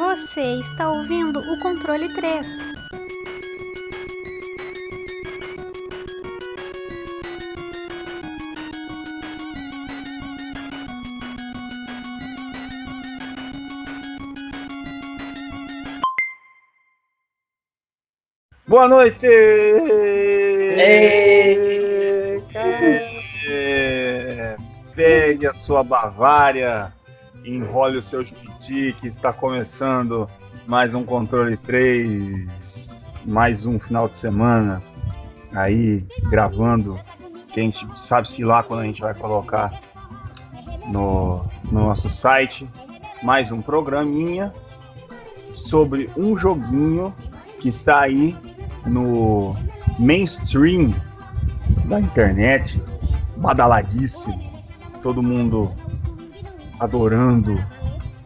Você está ouvindo o controle 3. Boa noite! Ei! É, Pegue a sua Bavária, enrole o seu que está começando mais um Controle 3, mais um final de semana aí gravando, que a gente sabe se lá quando a gente vai colocar no, no nosso site, mais um programinha sobre um joguinho que está aí no mainstream da internet, badaladíssimo, todo mundo adorando,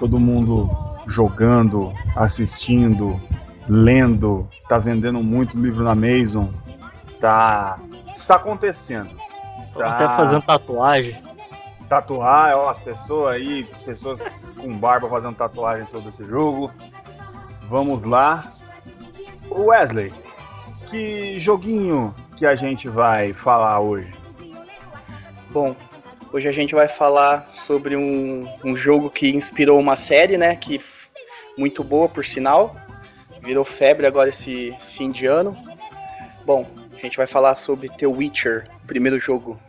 todo mundo jogando, assistindo, lendo, tá vendendo muito livro na Amazon, tá está acontecendo. Está Até fazendo tatuagem. tatuar, ó, as pessoas aí, pessoas com barba fazendo tatuagem sobre esse jogo. Vamos lá. Wesley, que joguinho que a gente vai falar hoje? Bom, hoje a gente vai falar sobre um, um jogo que inspirou uma série, né? Que muito boa, por sinal. Virou febre agora esse fim de ano. Bom, a gente vai falar sobre The Witcher, primeiro jogo.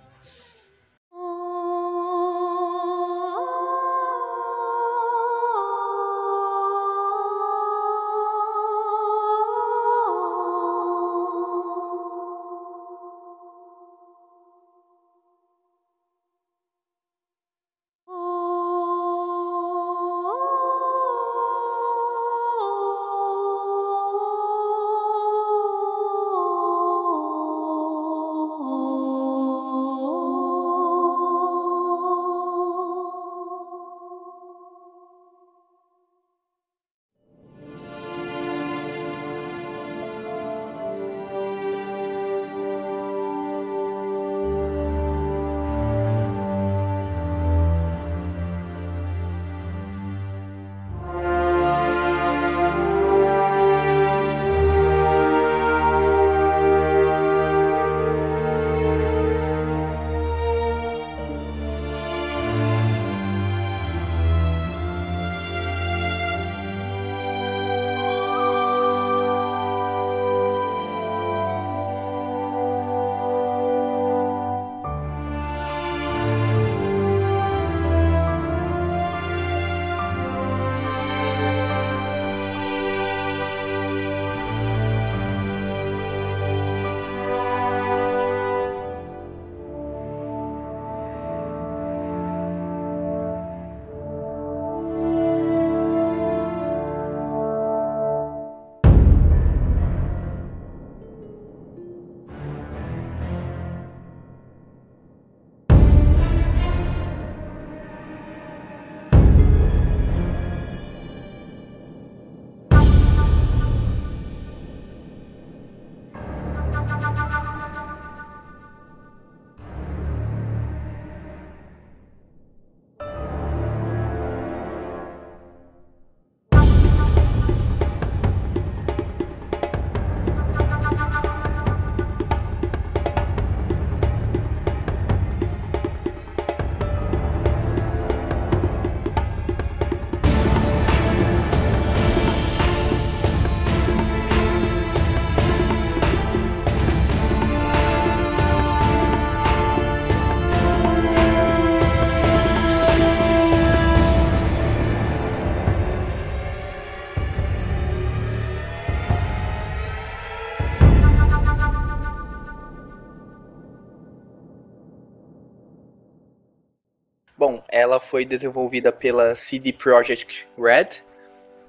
Ela foi desenvolvida pela CD Projekt Red,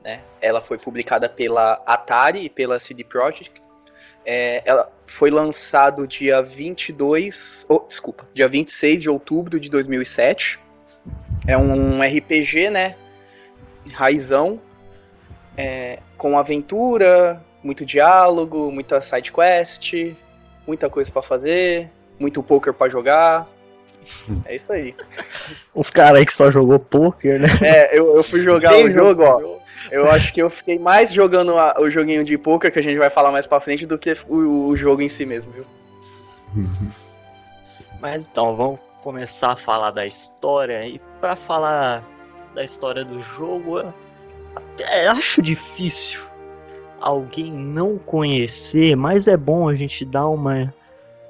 né? Ela foi publicada pela Atari e pela CD Projekt. É, ela foi lançado dia 22, oh, desculpa, dia 26 de outubro de 2007. É um RPG, né? Raizão, é, com aventura, muito diálogo, muita side quest, muita coisa pra fazer, muito poker pra jogar. É isso aí. Uns caras aí que só jogou poker, né? É, eu, eu fui jogar Quem o jogo, ó. Eu acho que eu fiquei mais jogando a- o joguinho de poker que a gente vai falar mais pra frente do que o, o jogo em si mesmo, viu? Mas então, vamos começar a falar da história. E pra falar da história do jogo, acho difícil alguém não conhecer, mas é bom a gente dar uma.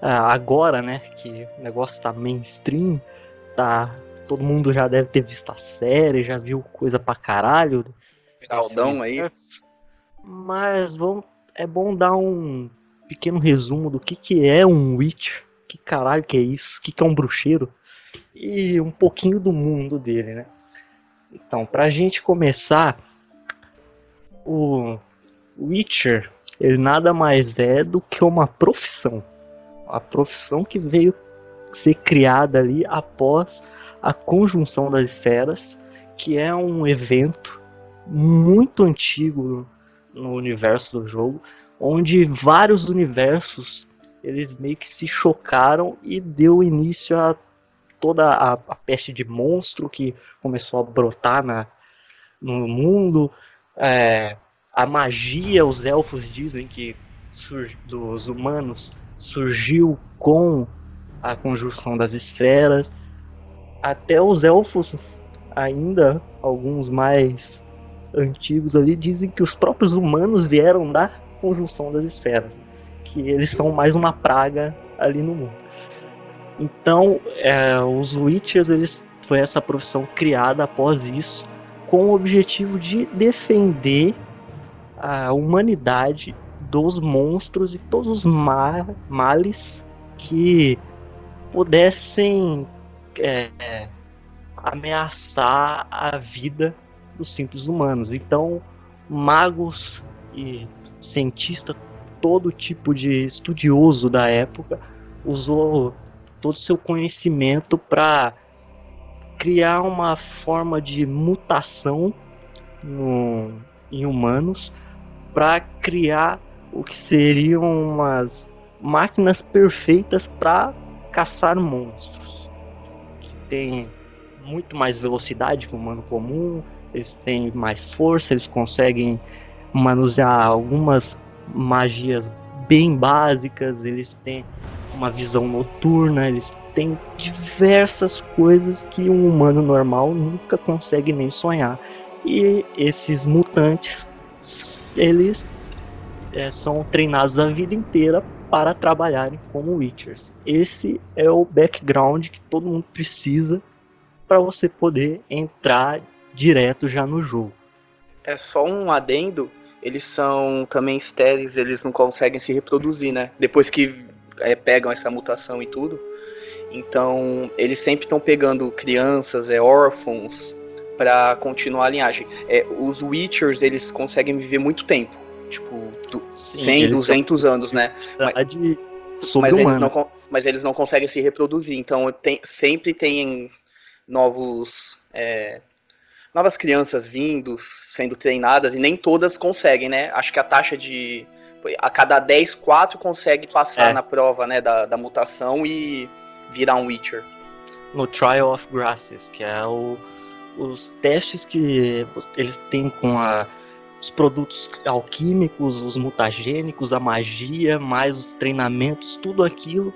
Ah, Agora, né, que o negócio tá mainstream, tá. Todo mundo já deve ter visto a série, já viu coisa pra caralho. Aldão aí. Mas vamos, é bom dar um pequeno resumo do que, que é um Witcher, que caralho que é isso, o que, que é um bruxeiro e um pouquinho do mundo dele, né? Então, pra gente começar, o Witcher, ele nada mais é do que uma profissão. A profissão que veio ser criada ali após a conjunção das esferas, que é um evento muito antigo no universo do jogo, onde vários universos eles meio que se chocaram e deu início a toda a, a peste de monstro que começou a brotar na, no mundo. É, a magia, os elfos dizem que sur- dos humanos surgiu com a conjunção das esferas. Até os elfos, ainda alguns mais antigos ali, dizem que os próprios humanos vieram da conjunção das esferas. Que eles são mais uma praga ali no mundo. Então, é, os Witchers, eles foi essa profissão criada após isso, com o objetivo de defender a humanidade dos monstros e todos os ma males que pudessem é, ameaçar a vida dos simples humanos. Então, magos e cientistas, todo tipo de estudioso da época, usou todo o seu conhecimento para criar uma forma de mutação no, em humanos para criar o que seriam umas máquinas perfeitas para caçar monstros. Que tem muito mais velocidade que o humano comum, eles têm mais força, eles conseguem manusear algumas magias bem básicas, eles têm uma visão noturna, eles têm diversas coisas que um humano normal nunca consegue nem sonhar. E esses mutantes, eles é, são treinados a vida inteira para trabalharem como Witchers. Esse é o background que todo mundo precisa para você poder entrar direto já no jogo. É só um adendo, eles são também estéreis, eles não conseguem se reproduzir, né? Depois que é, pegam essa mutação e tudo. Então, eles sempre estão pegando crianças, é, órfãos, para continuar a linhagem. É, os Witchers, eles conseguem viver muito tempo. Tipo, du- 100, 200 anos, né? Mas, Mas eles, não, mas eles não conseguem se reproduzir. Então tem- sempre tem novos. é, novas crianças vindo, sendo treinadas, e nem todas conseguem, né? Acho que a taxa de. A cada 10, 4 consegue passar É. na prova né, da, da mutação e virar um Witcher. no Trial of Grasses, que é o- os testes que eles têm com a- os produtos alquímicos, os mutagênicos, a magia, mais os treinamentos, tudo aquilo.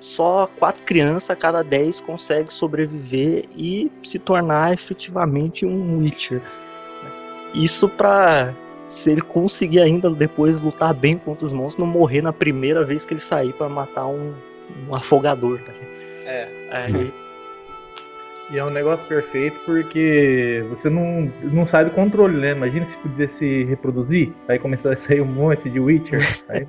Só quatro crianças a cada dez consegue sobreviver e se tornar efetivamente um Witcher. Isso pra se ele conseguir ainda depois lutar bem contra os monstros, não morrer na primeira vez que ele sair pra matar um, um afogador. Tá? É. Aí, E é um negócio perfeito porque você não, não sai do controle, né? Imagina se pudesse se reproduzir, aí começar a sair um monte de Witcher. Aí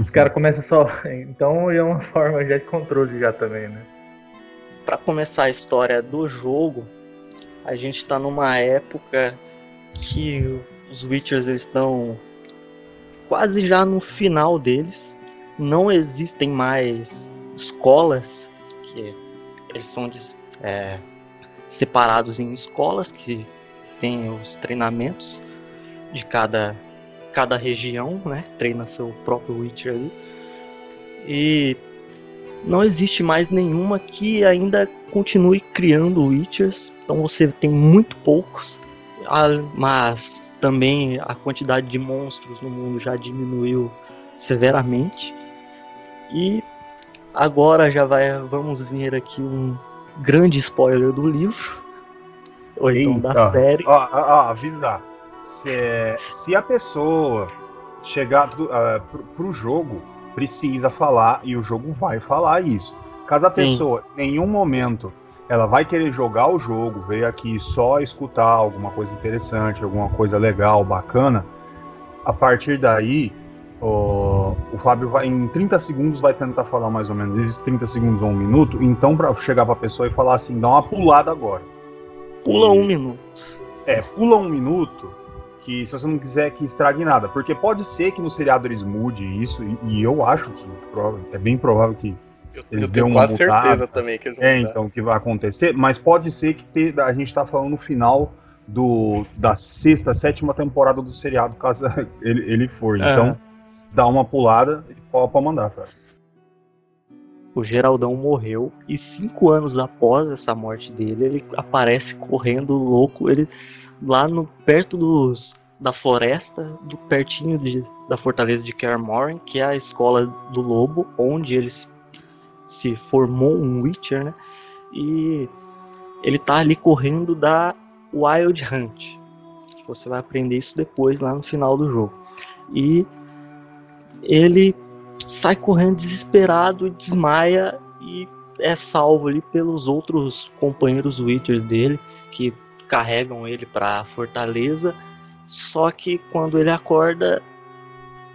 os caras começam só. Então é uma forma já de controle já também, né? para começar a história do jogo, a gente está numa época que os Witchers estão quase já no final deles. Não existem mais escolas, que eles são des- é, separados em escolas que têm os treinamentos de cada, cada região, né? Treina seu próprio Witcher ali. E não existe mais nenhuma que ainda continue criando Witchers. Então você tem muito poucos. a- mas também a quantidade de monstros no mundo já diminuiu severamente. E agora já vai, vamos ver aqui um grande spoiler do livro, ou então da Eita. série. Ó, ó, ó, avisar. Se, se a pessoa chegar do, ah, pro, pro jogo, precisa falar e o jogo vai falar isso. Caso a Sim. pessoa, em nenhum momento, ela vai querer jogar o jogo, veio aqui só escutar alguma coisa interessante, alguma coisa legal, bacana, a partir daí, o, o Fábio vai, em 30 segundos vai tentar falar mais ou menos, esses 30 segundos ou um minuto, então para chegar pra pessoa e falar assim, dá uma pulada agora. Pula um minuto. É, pula um minuto que se você não quiser que estrague nada. Porque pode ser que no seriado eles mudem isso, e, e eu acho que é bem provável que. Eu, Eles eu tenho quase mudada. certeza também que eles vão É, mudar. então, que vai acontecer, mas pode ser que te- a gente tá falando no final do, da sexta, sétima temporada do seriado, caso ele, ele for. Então, Aham. Dá uma pulada e pode, mandar, cara. O Geraldão morreu e cinco anos após essa morte dele, ele aparece correndo louco, ele lá no perto dos da floresta, do pertinho de, da fortaleza de Kaer Morhen, que é a escola do lobo, onde ele se, se formou um Witcher, né? E ele tá ali correndo da Wild Hunt. Você vai aprender isso depois lá no final do jogo. E ele sai correndo desesperado e desmaia e é salvo ali pelos outros companheiros Witchers dele que carregam ele para a fortaleza. Só que quando ele acorda,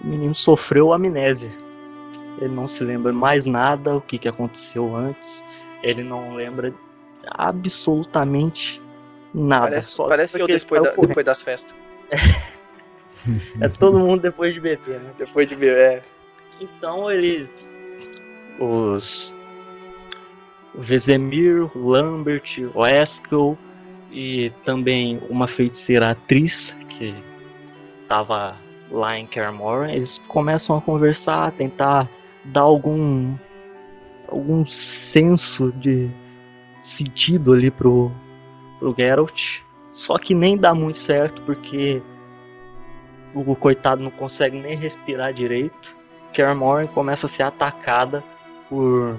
o menino sofreu amnésia. Ele não se lembra mais nada o que, que aconteceu antes. Ele não lembra absolutamente nada. Parece, só parece eu depois, da- depois das festas. É todo mundo depois de beber, né? Depois de ver. É, Então eles. Os. O Lambert, o Eskel e também uma feiticeira atriz que estava lá em Kermoran, eles começam a conversar, a tentar dar algum algum senso de sentido ali pro, pro Geralt. Só que nem dá muito certo porque o coitado não consegue nem respirar direito. Kermoren começa a ser atacada por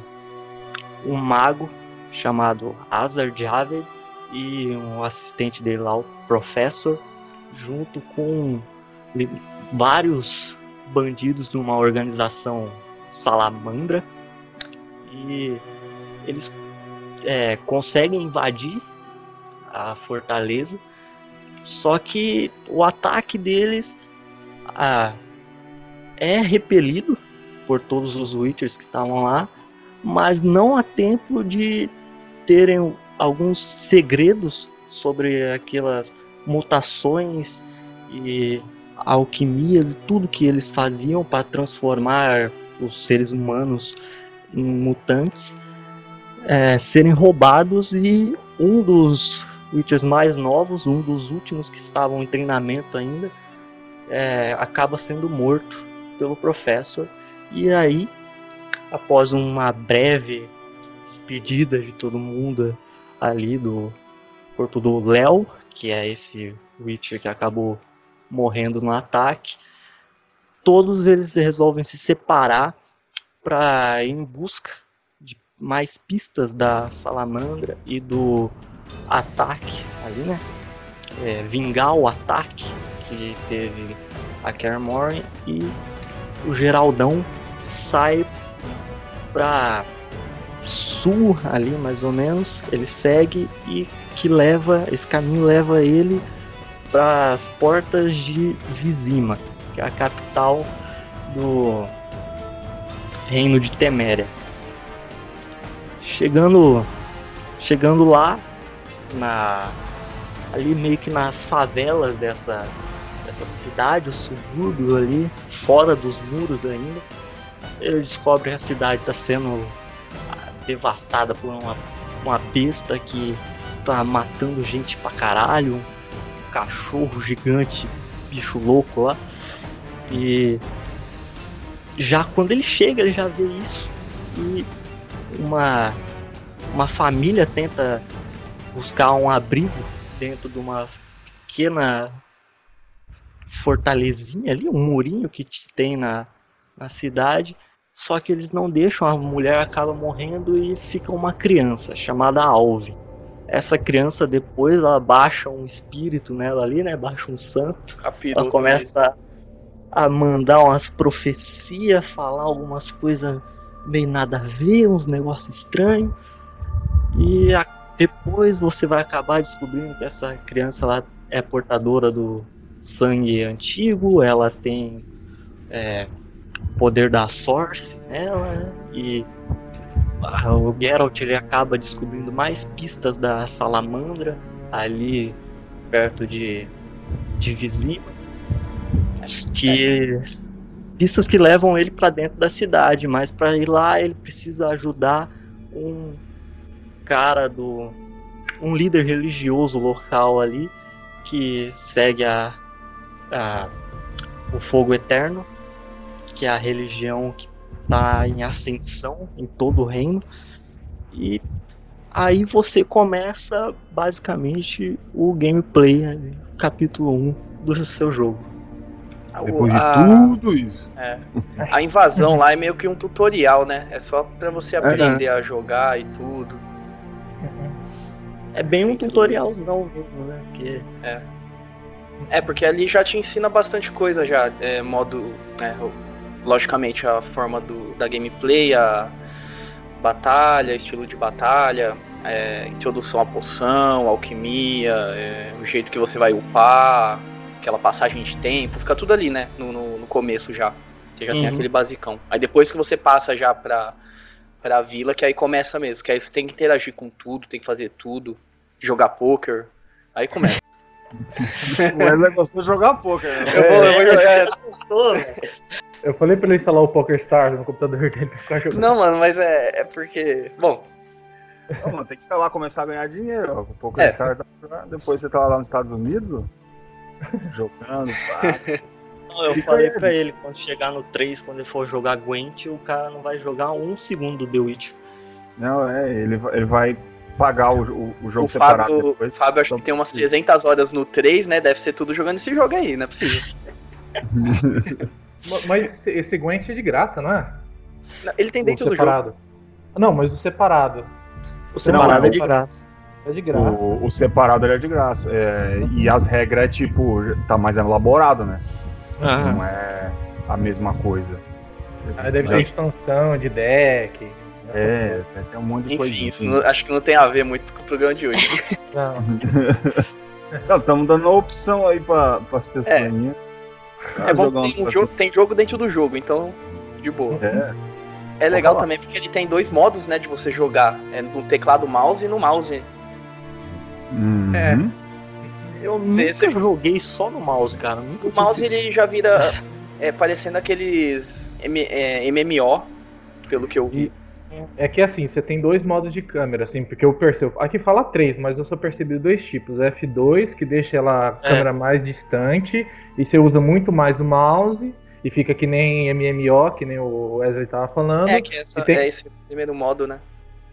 um mago chamado Azar Javed e um assistente dele lá, o Professor, junto com vários bandidos de uma organização salamandra e eles é, conseguem invadir a fortaleza só que o ataque deles ah, é repelido por todos os Witchers que estavam lá, mas não há tempo de terem alguns segredos sobre aquelas mutações e alquimias e tudo que eles faziam para transformar os seres humanos em mutantes é, serem roubados e um dos Witchers mais novos, um dos últimos que estavam em treinamento ainda, é, acaba sendo morto pelo Professor. E aí, após uma breve despedida de todo mundo ali do corpo do Léo, que é esse Witcher que acabou morrendo no ataque, todos eles resolvem se separar para ir em busca de mais pistas da Salamandra e do ataque ali, né? É, vingar o ataque que teve a Kermorn e o Geraldão sai pra sul ali mais ou menos, ele segue e que leva, esse caminho leva ele para as portas de Vizima, que é a capital do reino de Teméria. Chegando chegando lá na ali meio que nas favelas dessa dessa cidade, o subúrbio ali, fora dos muros ainda, ele descobre que a cidade está sendo ah, devastada por uma, uma besta que tá matando gente pra caralho, um cachorro gigante, bicho louco lá. E já quando ele chega, ele já vê isso e uma uma família tenta buscar um abrigo dentro de uma pequena fortalezinha ali, um murinho que tem na, na cidade. Só que eles não deixam, a mulher acaba morrendo e fica uma criança chamada Alve. Essa criança depois ela baixa um espírito nela ali, né? Baixa um santo. Ela começa a, a mandar umas profecias, falar algumas coisas meio nada a ver, uns negócios estranhos. E a- depois você vai acabar descobrindo que essa criança lá é portadora do sangue antigo, ela tem é, poder da Source nela, e o Geralt ele acaba descobrindo mais pistas da Salamandra ali perto de, de Vizima, que pistas que levam ele para dentro da cidade, mas para ir lá ele precisa ajudar um cara do um líder religioso local ali que segue a, a o fogo eterno, que é a religião que está em ascensão em todo o reino. E aí você começa basicamente o gameplay, né, capítulo 1 do seu jogo. O- Depois de a- tudo isso. É. A invasão lá é meio que um tutorial, né? É só pra você aprender a jogar e tudo. É bem um tutorialzão mesmo, né? Porque É, porque ali já te ensina bastante coisa já. É, modo. né, logicamente a forma do, da gameplay, a batalha, estilo de batalha, é, introdução à poção, alquimia, é, o jeito que você vai upar, aquela passagem de tempo, fica tudo ali, né? No, no, no começo já. Você já tem Uhum. aquele basicão. Aí depois que você passa já pra, pra vila, que aí começa mesmo. Que aí você tem que interagir com tudo, tem que fazer tudo, jogar poker. Aí começa. O Wesley gostou de jogar poker. Né? Eu vou, eu vou jogar. Gostou, velho? Eu falei pra ele instalar o Poker Stars no computador dele pra ficar jogando. Não, mano, mas é, é porque. Bom, Não, mano, tem que instalar, começar a ganhar dinheiro. Ó. O Poker É. Star dá pra- Depois você tá lá nos Estados Unidos, jogando. pá. Não, eu Fica falei ele. pra ele, quando chegar no 3, quando ele for jogar Gwent, o cara não vai jogar um segundo do The Witch. Não, é, ele, ele vai pagar o, o, o jogo o separado Fábio, depois. Fábio acho que tem umas 300 horas no 3, né? Deve ser tudo jogando esse jogo aí, não é possível. Ma- Mas esse, esse Gwent é de graça, não é? Ele tem dentro o do jogo. separado. Não, mas o separado. O separado Não, é de graça. É de graça. O, o separado ele é de graça. É, e as regras é tipo, tá mais elaborado, né? Aham. Não é a mesma coisa. Aí deve ter Já- expansão de deck. É, coisas. tem um monte de Enfim, coisinha. isso não- acho que não tem a ver muito com o programa de hoje. Não. Não, estamos dando opção aí pra, pras pessoas. É bom que tem, um jogo, tem jogo dentro do jogo, então, de boa. É, É legal também porque ele tem dois modos, né, de você jogar. É no teclado mouse e no mouse. Uhum. É. Eu nunca cê- joguei só no mouse, cara. Nunca O mouse ele já vira é, parecendo aqueles M- é, MMO, pelo que eu vi. É que assim, você tem dois modos de câmera, assim, porque eu percebo. Aqui fala três, mas eu só percebi dois tipos. F2, que deixa ela a É. câmera mais distante, e você usa muito mais o mouse, e fica que nem MMO, que nem o Wesley tava falando. É, que E tem- é esse primeiro modo, né?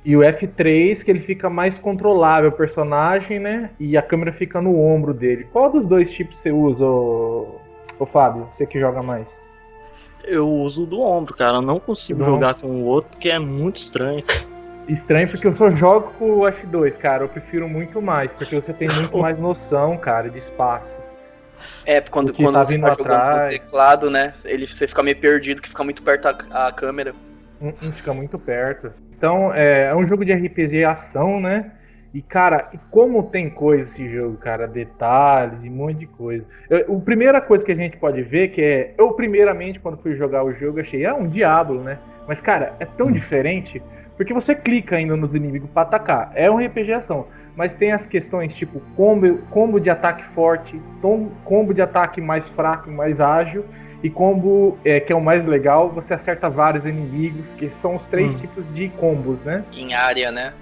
E o F3, que ele fica mais controlável o personagem, né? E a câmera fica no ombro dele. Qual dos dois tipos você usa, ô, ô Fábio? Você que joga mais? Eu uso do ombro, cara. Eu não consigo Não. jogar com o outro porque é muito estranho. Estranho porque eu só jogo com o F2, cara. Eu prefiro muito mais, porque você tem muito mais noção, cara, de espaço. É, quando, O quando tá você vindo tá jogando atrás. no teclado, né? Ele, você fica meio perdido, que fica muito perto a, a câmera. Hum, hum, fica muito perto. Então, é, é um jogo de RPG ação, né? E, cara, e como tem coisa esse jogo, cara, detalhes e um monte de coisa. Eu, a primeira coisa que a gente pode ver que é. Eu, primeiramente, quando fui jogar o jogo, achei, ah, um Diablo, né? Mas, cara, é tão diferente porque você clica ainda nos inimigos pra atacar. É um RPG ação. Mas tem as questões tipo combo, combo de ataque forte, tom- combo de ataque mais fraco e mais ágil. E combo, é, que é o mais legal, você acerta vários inimigos, que são os três Hum. tipos de combos, né? Em área, né?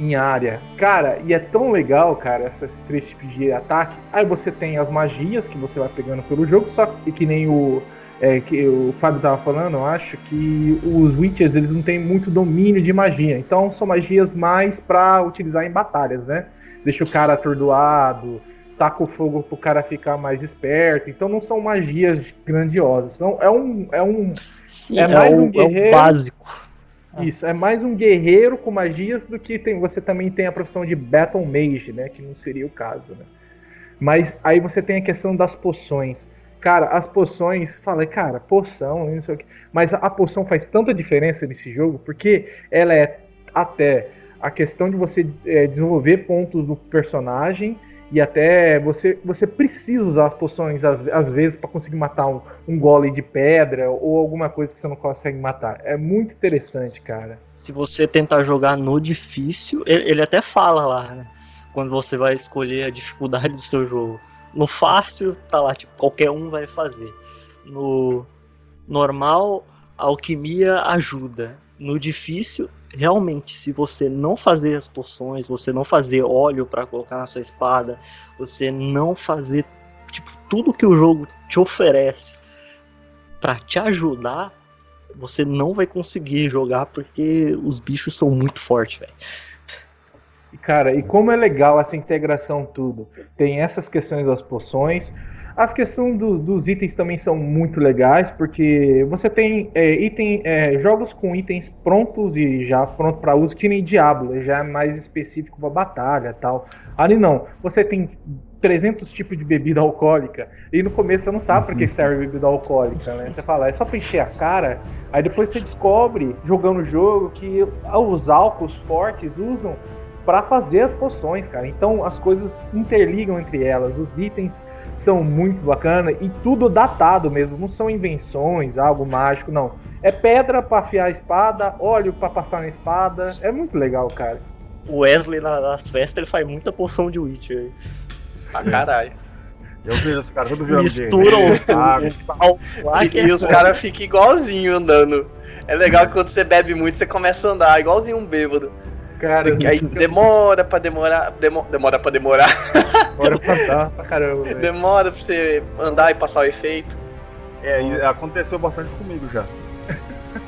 Em área. Cara, e é tão legal, cara, esses três tipos de ataque. Aí você tem as magias que você vai pegando pelo jogo, só que, que nem o. é, que o Fábio tava falando, eu acho que os Witchers eles não têm muito domínio de magia. Então são magias mais pra utilizar em batalhas, né? Deixa o cara atordoado, taca o fogo pro cara ficar mais esperto. Então não são magias grandiosas. São, é um. É, um, Sim, É é, mais o, um é o guerreiro. Básico. isso, é mais um guerreiro com magias do que tem, você também tem a profissão de Battle Mage, né? Que não seria o caso, né? Mas aí você tem a questão das poções. Cara, as poções, falei, cara, poção, não sei o que. Mas a poção faz tanta diferença nesse jogo, porque ela é até a questão de você é, desenvolver pontos do personagem e até você, você precisa usar as poções às, vezes para conseguir matar um, um golem de pedra ou alguma coisa que você não consegue matar. É muito interessante, cara. Se você tentar jogar no difícil, ele, ele até fala lá, né? Quando você vai escolher a dificuldade do seu jogo. No fácil, tá lá, tipo, qualquer um vai fazer. No normal, a alquimia ajuda. No difícil, realmente, se você não fazer as poções, você não fazer óleo para colocar na sua espada, você não fazer tipo tudo que o jogo te oferece para te ajudar, você não vai conseguir jogar porque os bichos são muito fortes, velho. Cara, e como é legal essa integração tudo. Tem essas questões das poções. As questões do- dos itens também são muito legais, porque você tem é, item, é, jogos com itens prontos e já pronto para uso, que nem Diablo, já é mais específico para batalha tal. Ali não, você tem 300 tipos de bebida alcoólica e no começo você não sabe para que serve bebida alcoólica, né? Você fala, é só pra encher a cara, aí depois você descobre, jogando o jogo, que os álcools fortes usam para fazer as poções, cara. Então as coisas interligam entre elas, os itens são muito bacana e tudo datado mesmo, não são invenções, algo mágico, não. É pedra para afiar a espada, óleo para passar na espada, é muito legal, cara. O Wesley na- nas festas ele faz muita poção de Witcher. Pra caralho. Eu vejo os caras tudo virando Misturam os, sabe? os sal lá que E os caras ficam igualzinho andando. É legal que quando você bebe muito, você começa a andar igualzinho um bêbado. Cara, aí demora pra demorar. demo- demora pra demorar. Bora pra dar pra caramba, velho. Demora pra você andar e passar o efeito. É, e aconteceu bastante comigo já.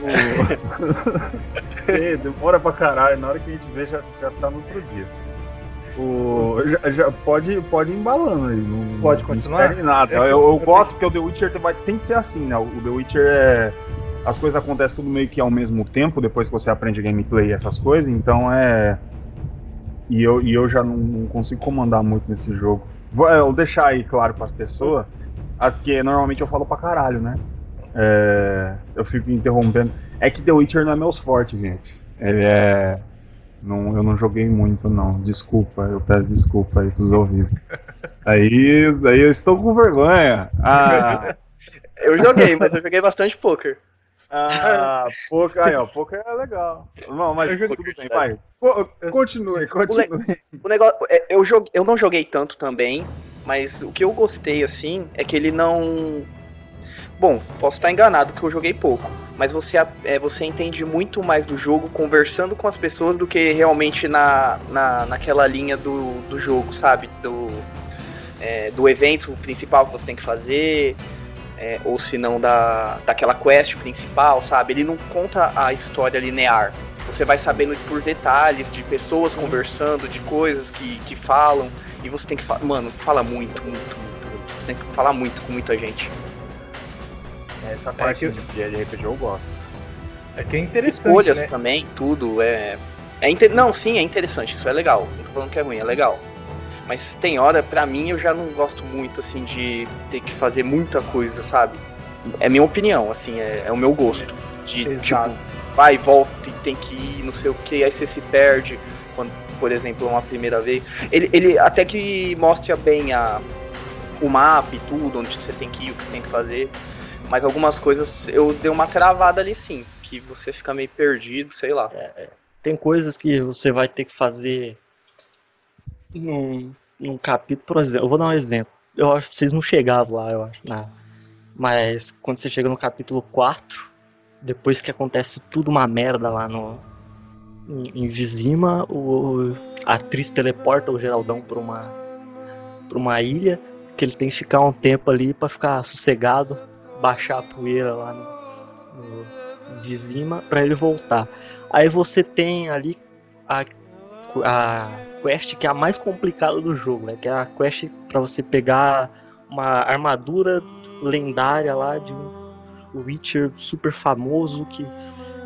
É, demora pra caralho, na hora que a gente vê já, já tá no outro dia. O... Já, já pode, pode ir embalando aí. Não, Pode não continuar? espere nada. Eu, eu gosto porque o The Witcher vai, tem que ser assim, né? O The Witcher é. As coisas acontecem tudo meio que ao mesmo tempo, depois que você aprende gameplay e essas coisas, então é. E eu, e eu já não, não consigo comandar muito nesse jogo. Vou, eu vou deixar aí claro pras pessoas, ah, porque normalmente eu falo pra caralho, né? É, eu fico interrompendo. É que The Witcher não é meus fortes, gente. Ele é. Não, eu não joguei muito, não. Desculpa, eu peço desculpa aí pros ouvidos. Aí, aí eu estou com vergonha. Ah, Eu joguei, mas eu joguei bastante poker. Ah poker, aí, ó, poker é legal. Não, mas tudo bem, vai. Co- Continue, continue. O negócio. é, Eu, joguei, eu não joguei tanto também, mas o que eu gostei, assim, é que ele não. Bom, posso estar enganado que eu joguei pouco, mas você, é, você entende muito mais do jogo conversando com as pessoas do que realmente na, na, naquela linha do, do jogo, sabe? Do, é, do evento principal que você tem que fazer, é, ou se não da, daquela quest principal, sabe? Ele não conta a história linear. Você vai sabendo por detalhes de pessoas conversando, de coisas que, que falam, e você tem que falar. Mano, fala muito, muito, muito, muito. Você tem que falar muito com muita gente. Essa parte que- de de RPG eu gosto. É que é interessante, Escolhas né? também, tudo. É. é inte- Não, sim, é interessante, isso é legal. Não tô falando que é ruim, é legal. Mas tem hora, pra mim, eu já não gosto muito, assim, de ter que fazer muita coisa, sabe? É minha opinião, assim, é, é o meu gosto. De, Exato. tipo, vai, volta e tem que ir, não sei o que, aí você se perde, quando, por exemplo, uma primeira vez. Ele, ele até que mostra bem a, o mapa e tudo, onde você tem que ir, o que você tem que fazer. Mas algumas coisas eu dei uma travada ali sim, que você fica meio perdido, sei lá. Tem coisas que você vai ter que fazer num, num capítulo, por exemplo. Eu vou dar um exemplo. Eu acho que vocês não chegavam lá, eu acho. Não. Mas quando você chega no capítulo 4, depois que acontece tudo uma merda lá no. Em, em Vizima, o, a atriz teleporta o Geraldão pra uma. pra uma ilha, que ele tem que ficar um tempo ali pra ficar sossegado, baixar a poeira lá no, no Vizima, pra ele voltar. Aí você tem ali a, a quest que é a mais complicada do jogo, né? Que é a quest para você pegar uma armadura lendária lá de um Witcher super famoso que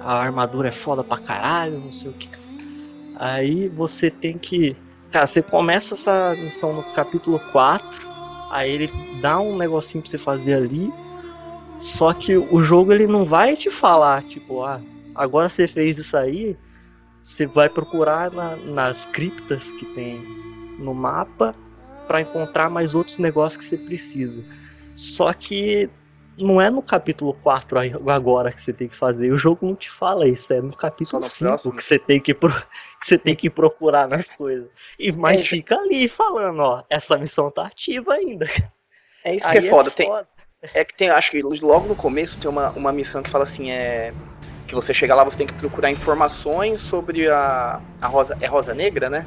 a armadura é foda pra caralho, não sei o que. Aí você tem que. Cara, você começa essa missão no capítulo 4, aí ele dá um negocinho pra você fazer ali. Só que o jogo ele não vai te falar, tipo, ah, agora você fez isso aí, você vai procurar na, nas criptas que tem no mapa para encontrar mais outros negócios que você precisa. Só que não é no capítulo 4 agora que você tem que fazer. O jogo não te fala isso, é no capítulo no 5 próximo. que você tem que, pro... que você tem que procurar nas coisas. E mas é, fica ali falando, ó, essa missão tá ativa ainda. É isso Aí que é foda. É, tem, foda. é que tem, acho que logo no começo tem uma, uma missão que fala assim, é que você chega lá, você tem que procurar informações sobre a, a rosa, é rosa negra, né?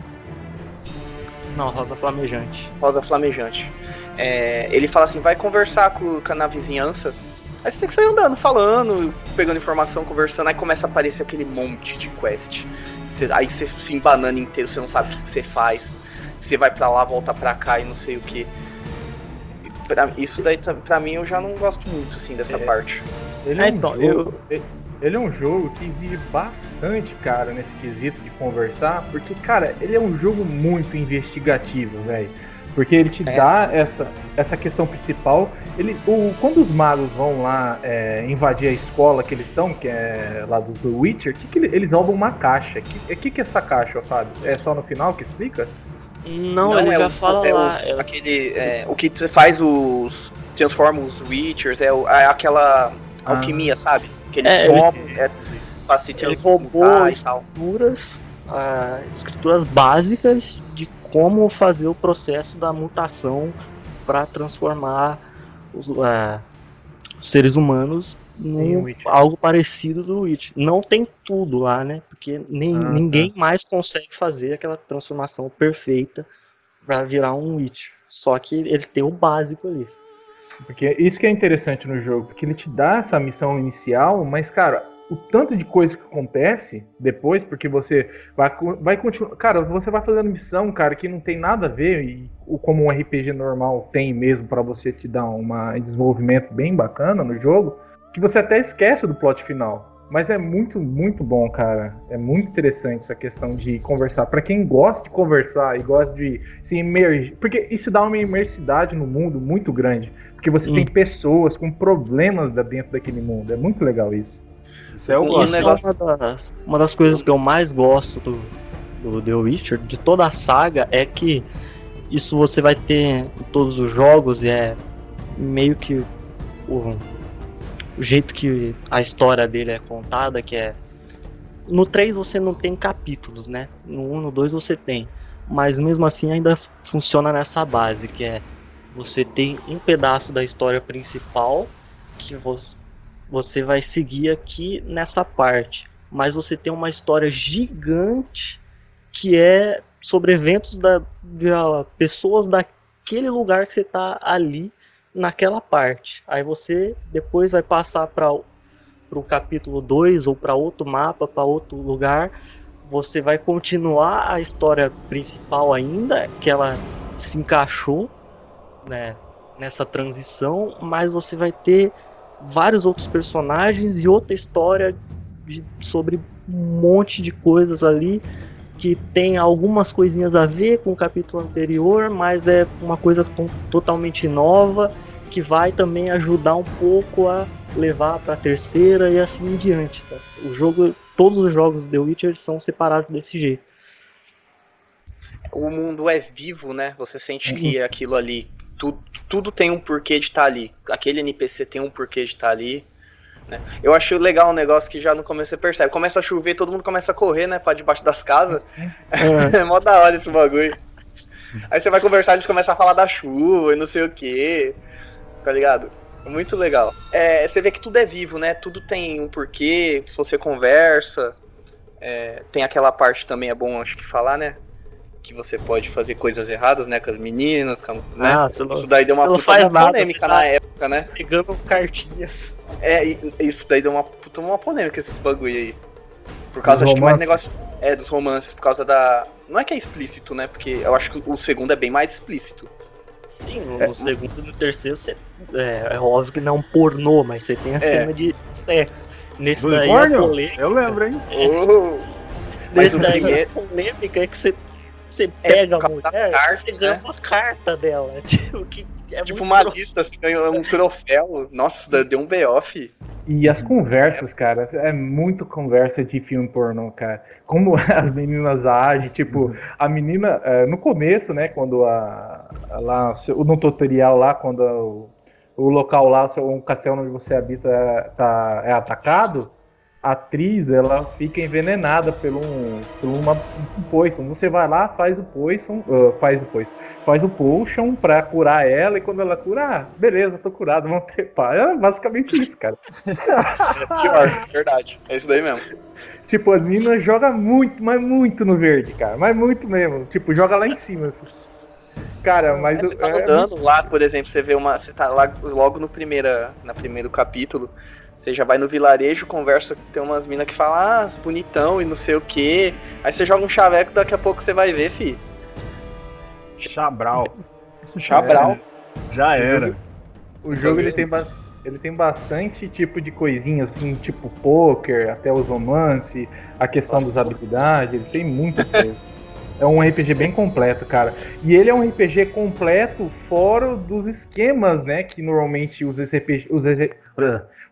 Não, rosa flamejante. Rosa flamejante. É, ele fala assim, vai conversar com, com na vizinhança. Aí você tem que sair andando, falando, pegando informação, conversando, aí começa a aparecer aquele monte de quest. Você, aí você se embanando inteiro, você não sabe o que, você faz. Você vai para lá, volta pra cá e não sei o que. Pra, isso daí, pra mim, eu já não gosto muito, assim, dessa é, parte. Ele é, é então, eu... Ele é um jogo que exige bastante, cara, nesse quesito de conversar, porque, cara, ele é um jogo muito investigativo, velho. Porque ele te dá essa, essa questão principal. Ele, o, quando os magos vão lá é, invadir a escola que eles estão, que é lá do, do Witcher, que, que eles roubam uma caixa. O que, que, que é essa caixa, Fábio? É só no final que explica? Não, Não ele já o, fala é lá. O, é... Aquele, é, o que faz os. transforma os Witchers, é, é aquela ah. alquimia, sabe? Que eles é, tomam, é, pra se ele roubou escrituras, ah, escrituras básicas de como fazer o processo da mutação para transformar os, os, seres humanos em algo parecido do Witch. Não tem tudo lá, né? Porque nem, ah, ninguém tá. mais consegue fazer aquela transformação perfeita para virar um Witch. Só que eles têm o básico ali. Porque isso que é interessante no jogo, porque ele te dá essa missão inicial, mas, cara, o tanto de coisa que acontece depois, porque você vai, vai continuar. Cara, você vai fazendo missão, cara, que não tem nada a ver, e como um RPG normal tem mesmo, para você te dar um desenvolvimento bem bacana no jogo, que você até esquece do plot final. Mas é muito, muito bom, cara. É muito interessante essa questão de conversar. Para quem gosta de conversar e gosta de se imergir. Porque isso dá uma imersidade no mundo muito grande. Porque você hum. tem pessoas com problemas dentro daquele mundo. É muito legal isso. Isso é, o isso é uma, das, uma das coisas que eu mais gosto do, do The Witcher, de toda a saga, é que isso você vai ter em todos os jogos e é meio que o, o jeito que a história dele é contada, que é no 3 você não tem capítulos, né? No 1, no 2 você tem. Mas mesmo assim ainda funciona nessa base, que é você tem um pedaço da história principal que você, vai seguir aqui nessa parte. Mas você tem uma história gigante que é sobre eventos da, uh, pessoas daquele lugar que você está ali naquela parte. Aí você depois vai passar para o capítulo 2 ou para outro mapa, para outro lugar. Você vai continuar a história principal ainda, que ela se encaixou né, nessa transição, mas você vai ter vários outros personagens e outra história de, sobre um monte de coisas ali que tem algumas coisinhas a ver com o capítulo anterior, mas é uma coisa totalmente nova que vai também ajudar um pouco a levar para a terceira e assim em diante. Tá? O jogo, todos os jogos do The Witcher são separados desse jeito. O mundo é vivo, né? Você sente uhum. que aquilo ali tudo, tudo tem um porquê de estar tá ali. Aquele NPC tem um porquê de estar tá ali. Né? Eu acho legal um negócio que já no começo você percebe. Começa a chover, todo mundo começa a correr, né? Pra debaixo das casas. É, é mó da hora esse bagulho. Aí você vai conversar, eles começam a falar da chuva e não sei o que. Tá ligado? É muito legal. É, você vê que tudo é vivo, né? Tudo tem um porquê. Se você conversa. É, tem aquela parte também, é bom acho que falar, né? Que você pode fazer coisas erradas, né, com as meninas, com, né? Ah, não, isso daí deu uma puta faz nada, polêmica na tá época, né? Pegando cartinhas. É, isso daí deu uma puta uma polêmica esses bagulho aí. Por causa, acho que mais negócio é dos romances, por causa da Não é que é explícito, né? Porque eu acho que o segundo é bem mais explícito. Sim, no, no segundo e no terceiro você, é, é óbvio que não é um pornô, mas você tem a cena de sexo. Nesse Do daí a unicórnio? polêmica, Eu lembro, hein? Oh, Mas nesse o daí primeiro- a polêmica é que você, você pega por a mulher cartas, você ganha né? uma carta dela. Tipo, que é tipo uma lista, assim, ganhou um troféu. Nossa, deu um B-off. E as conversas, cara, é muito conversa de filme pornô, cara. Como as meninas agem, tipo, a menina, é, no começo, né, quando a, a- lá, no tutorial lá, quando o, o local lá, o castelo onde você habita tá, é atacado, atriz, ela fica envenenada por um, por uma, um poison. Você vai lá, faz o poison, ah, faz o poison, faz o potion pra curar ela, e quando ela cura, ah, beleza, tô curado, vamos trepar. É basicamente isso, cara. É pior, verdade. É isso daí mesmo. Tipo, as minas jogam muito, mas muito no verde, cara. Mas muito mesmo. Tipo, joga lá em cima. Cara, mas. Você tá é- andando lá, por exemplo, você vê uma. Você tá lá logo no primeira, na primeiro capítulo. Você já vai no vilarejo, conversa, tem umas minas que falam, ah, bonitão e não sei o que. Aí você joga um chaveco, daqui a pouco você vai ver, fi. Chabral. Chabral. Já era. O jogo ele tem, ele tem bastante tipo de coisinha, assim, tipo poker, até os romance, a questão das habilidades, ele tem muita coisa. É um RPG bem completo, cara. E ele é um RPG completo fora dos esquemas, né, que normalmente os RPG, os,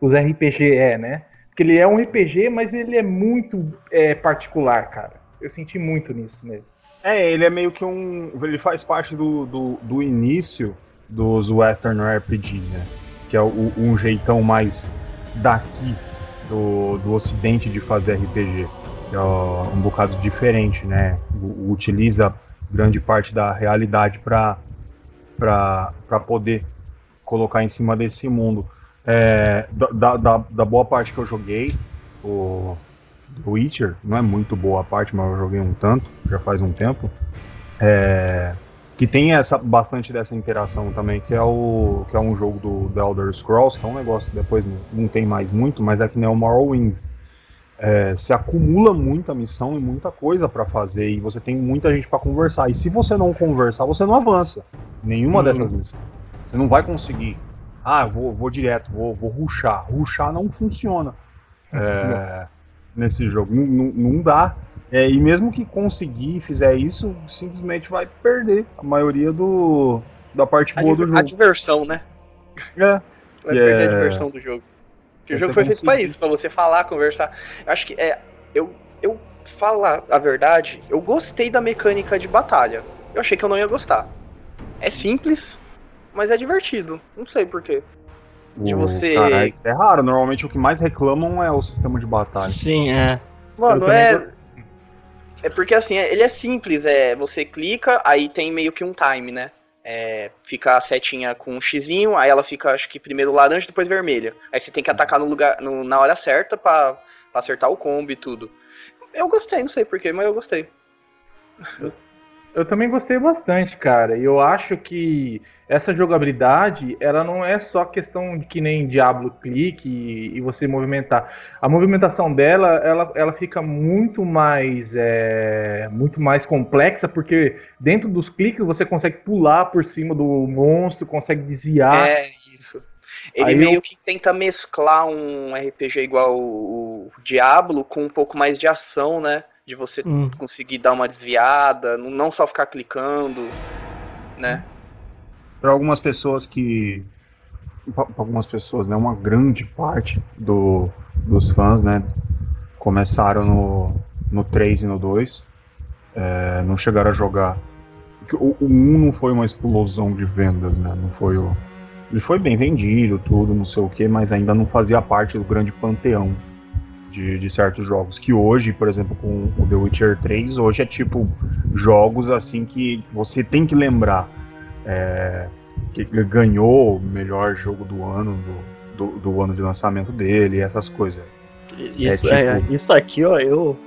os RPG é, né? Porque ele é um RPG, mas ele é muito é, particular, cara. Eu senti muito nisso nele. É, ele é meio que um. Ele faz parte do, do, do início dos Western RPG, né? Que é o- um jeitão mais daqui do, do ocidente de fazer RPG. É um bocado diferente, né? Utiliza grande parte da realidade para poder colocar em cima desse mundo. É, da, da, da- boa parte que eu joguei, o Witcher, não é muito boa a parte, mas eu joguei um tanto, já faz um tempo. É, que tem essa bastante dessa interação também, que é o que é um jogo do, do Elder Scrolls, que é um negócio que depois não, não tem mais muito, mas é que nem o Morrowind. É, se acumula muita missão e muita coisa pra fazer e você tem muita gente pra conversar. E se você não conversar, você não avança. Nenhuma Uhum. dessas missões. Você não vai conseguir. Ah, eu vou, vou direto, vou, vou ruxar. Ruxar não funciona é, nesse jogo. Não, não- não dá. É, e mesmo que conseguir e fizer isso, simplesmente vai perder a maioria do, da parte boa do diver- a jogo. diversão, né? É, Vai perder é- a diversão do jogo. Porque o Você jogo foi feito pra isso, pra você falar, conversar. Acho que é. Eu, eu falar a verdade, eu gostei da mecânica de batalha. Eu achei que eu não ia gostar. É simples, mas é divertido. Não sei porquê. de você- Caralho, isso é raro. Normalmente o que mais reclamam é o sistema de batalha. Sim, é. Mano, é. go- É porque assim, é- ele é simples, é. Você clica, aí tem meio que um time, né? É, fica a setinha com um xizinho, aí ela fica, acho que primeiro laranja, depois vermelha. Aí você tem que atacar no lugar, no- na hora certa pra, pra acertar o combo e tudo. Eu gostei, não sei porquê, mas eu gostei. Eu também gostei bastante, cara. E eu acho que essa jogabilidade, ela não é só questão de que nem Diablo clique e, e você movimentar. A movimentação dela, ela, ela fica muito mais, é, muito mais complexa, porque dentro dos cliques você consegue pular por cima do monstro, consegue desviar. É, isso. Ele Aí meio eu- que tenta mesclar um RPG igual o, Diablo com um pouco mais de ação, né? De você Hum. conseguir dar uma desviada, não- não só ficar clicando, né? Para algumas pessoas que. Para algumas pessoas, né? Uma grande parte do, dos fãs, né? Começaram no, no 3 e no 2. é, não chegaram a jogar. O, o 1 não foi uma explosão de vendas, né? Não foi o. Ele foi bem vendido, tudo, não sei o que, mas ainda não fazia parte do grande panteão de, de certos jogos. Que hoje, por exemplo, com o The Witcher 3, hoje é tipo jogos assim que você tem que lembrar é, que ganhou o melhor jogo do ano, do, do, do ano de lançamento dele, essas coisas. Isso, É, é, tipo- isso aqui, ó, eu,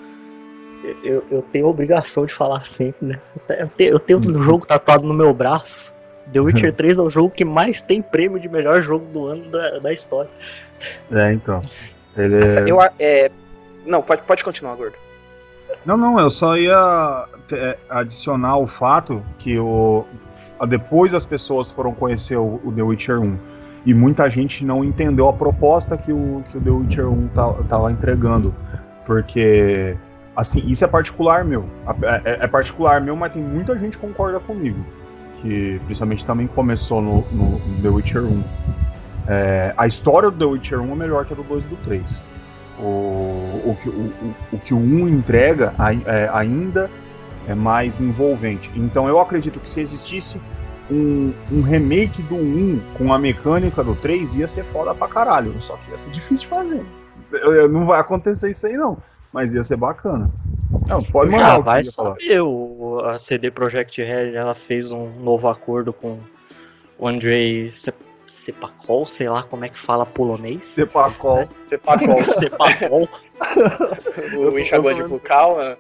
eu. Eu tenho a obrigação de falar sempre, né? Eu tenho, eu tenho Uhum. um jogo tatuado no meu braço. The Witcher 3 é o jogo que mais tem prêmio de melhor jogo do ano da, da história. É, então. Ele Essa- é, eu, é, não, pode, pode continuar, Gordo. Não, não, eu só ia é, adicionar o fato que o, depois as pessoas foram conhecer o, o The Witcher 1 e muita gente não entendeu a proposta que o, que o The Witcher 1 tá, tava entregando. Porque, assim, isso é particular meu. É, é, é, particular meu, mas tem muita gente que concorda comigo. Que principalmente também começou no, no The Witcher 1. É, a história do The Witcher 1 é melhor que a do 2 e do 3. O, o, o, o, o que o 1 entrega é, ainda é mais envolvente. Então eu acredito que se existisse um, um, remake do 1 com a mecânica do 3 ia ser foda pra caralho. Só que ia ser difícil de fazer. Não vai acontecer isso aí não. Mas ia ser bacana. Não, pode mandar. Ah, vai saber. O, a CD Projekt Red ela fez um novo acordo com o Andrei Sepacol, sei lá como é que fala polonês. Sepacol. Né? Sepacol. Sepacol. o enxaguante de bucal, né?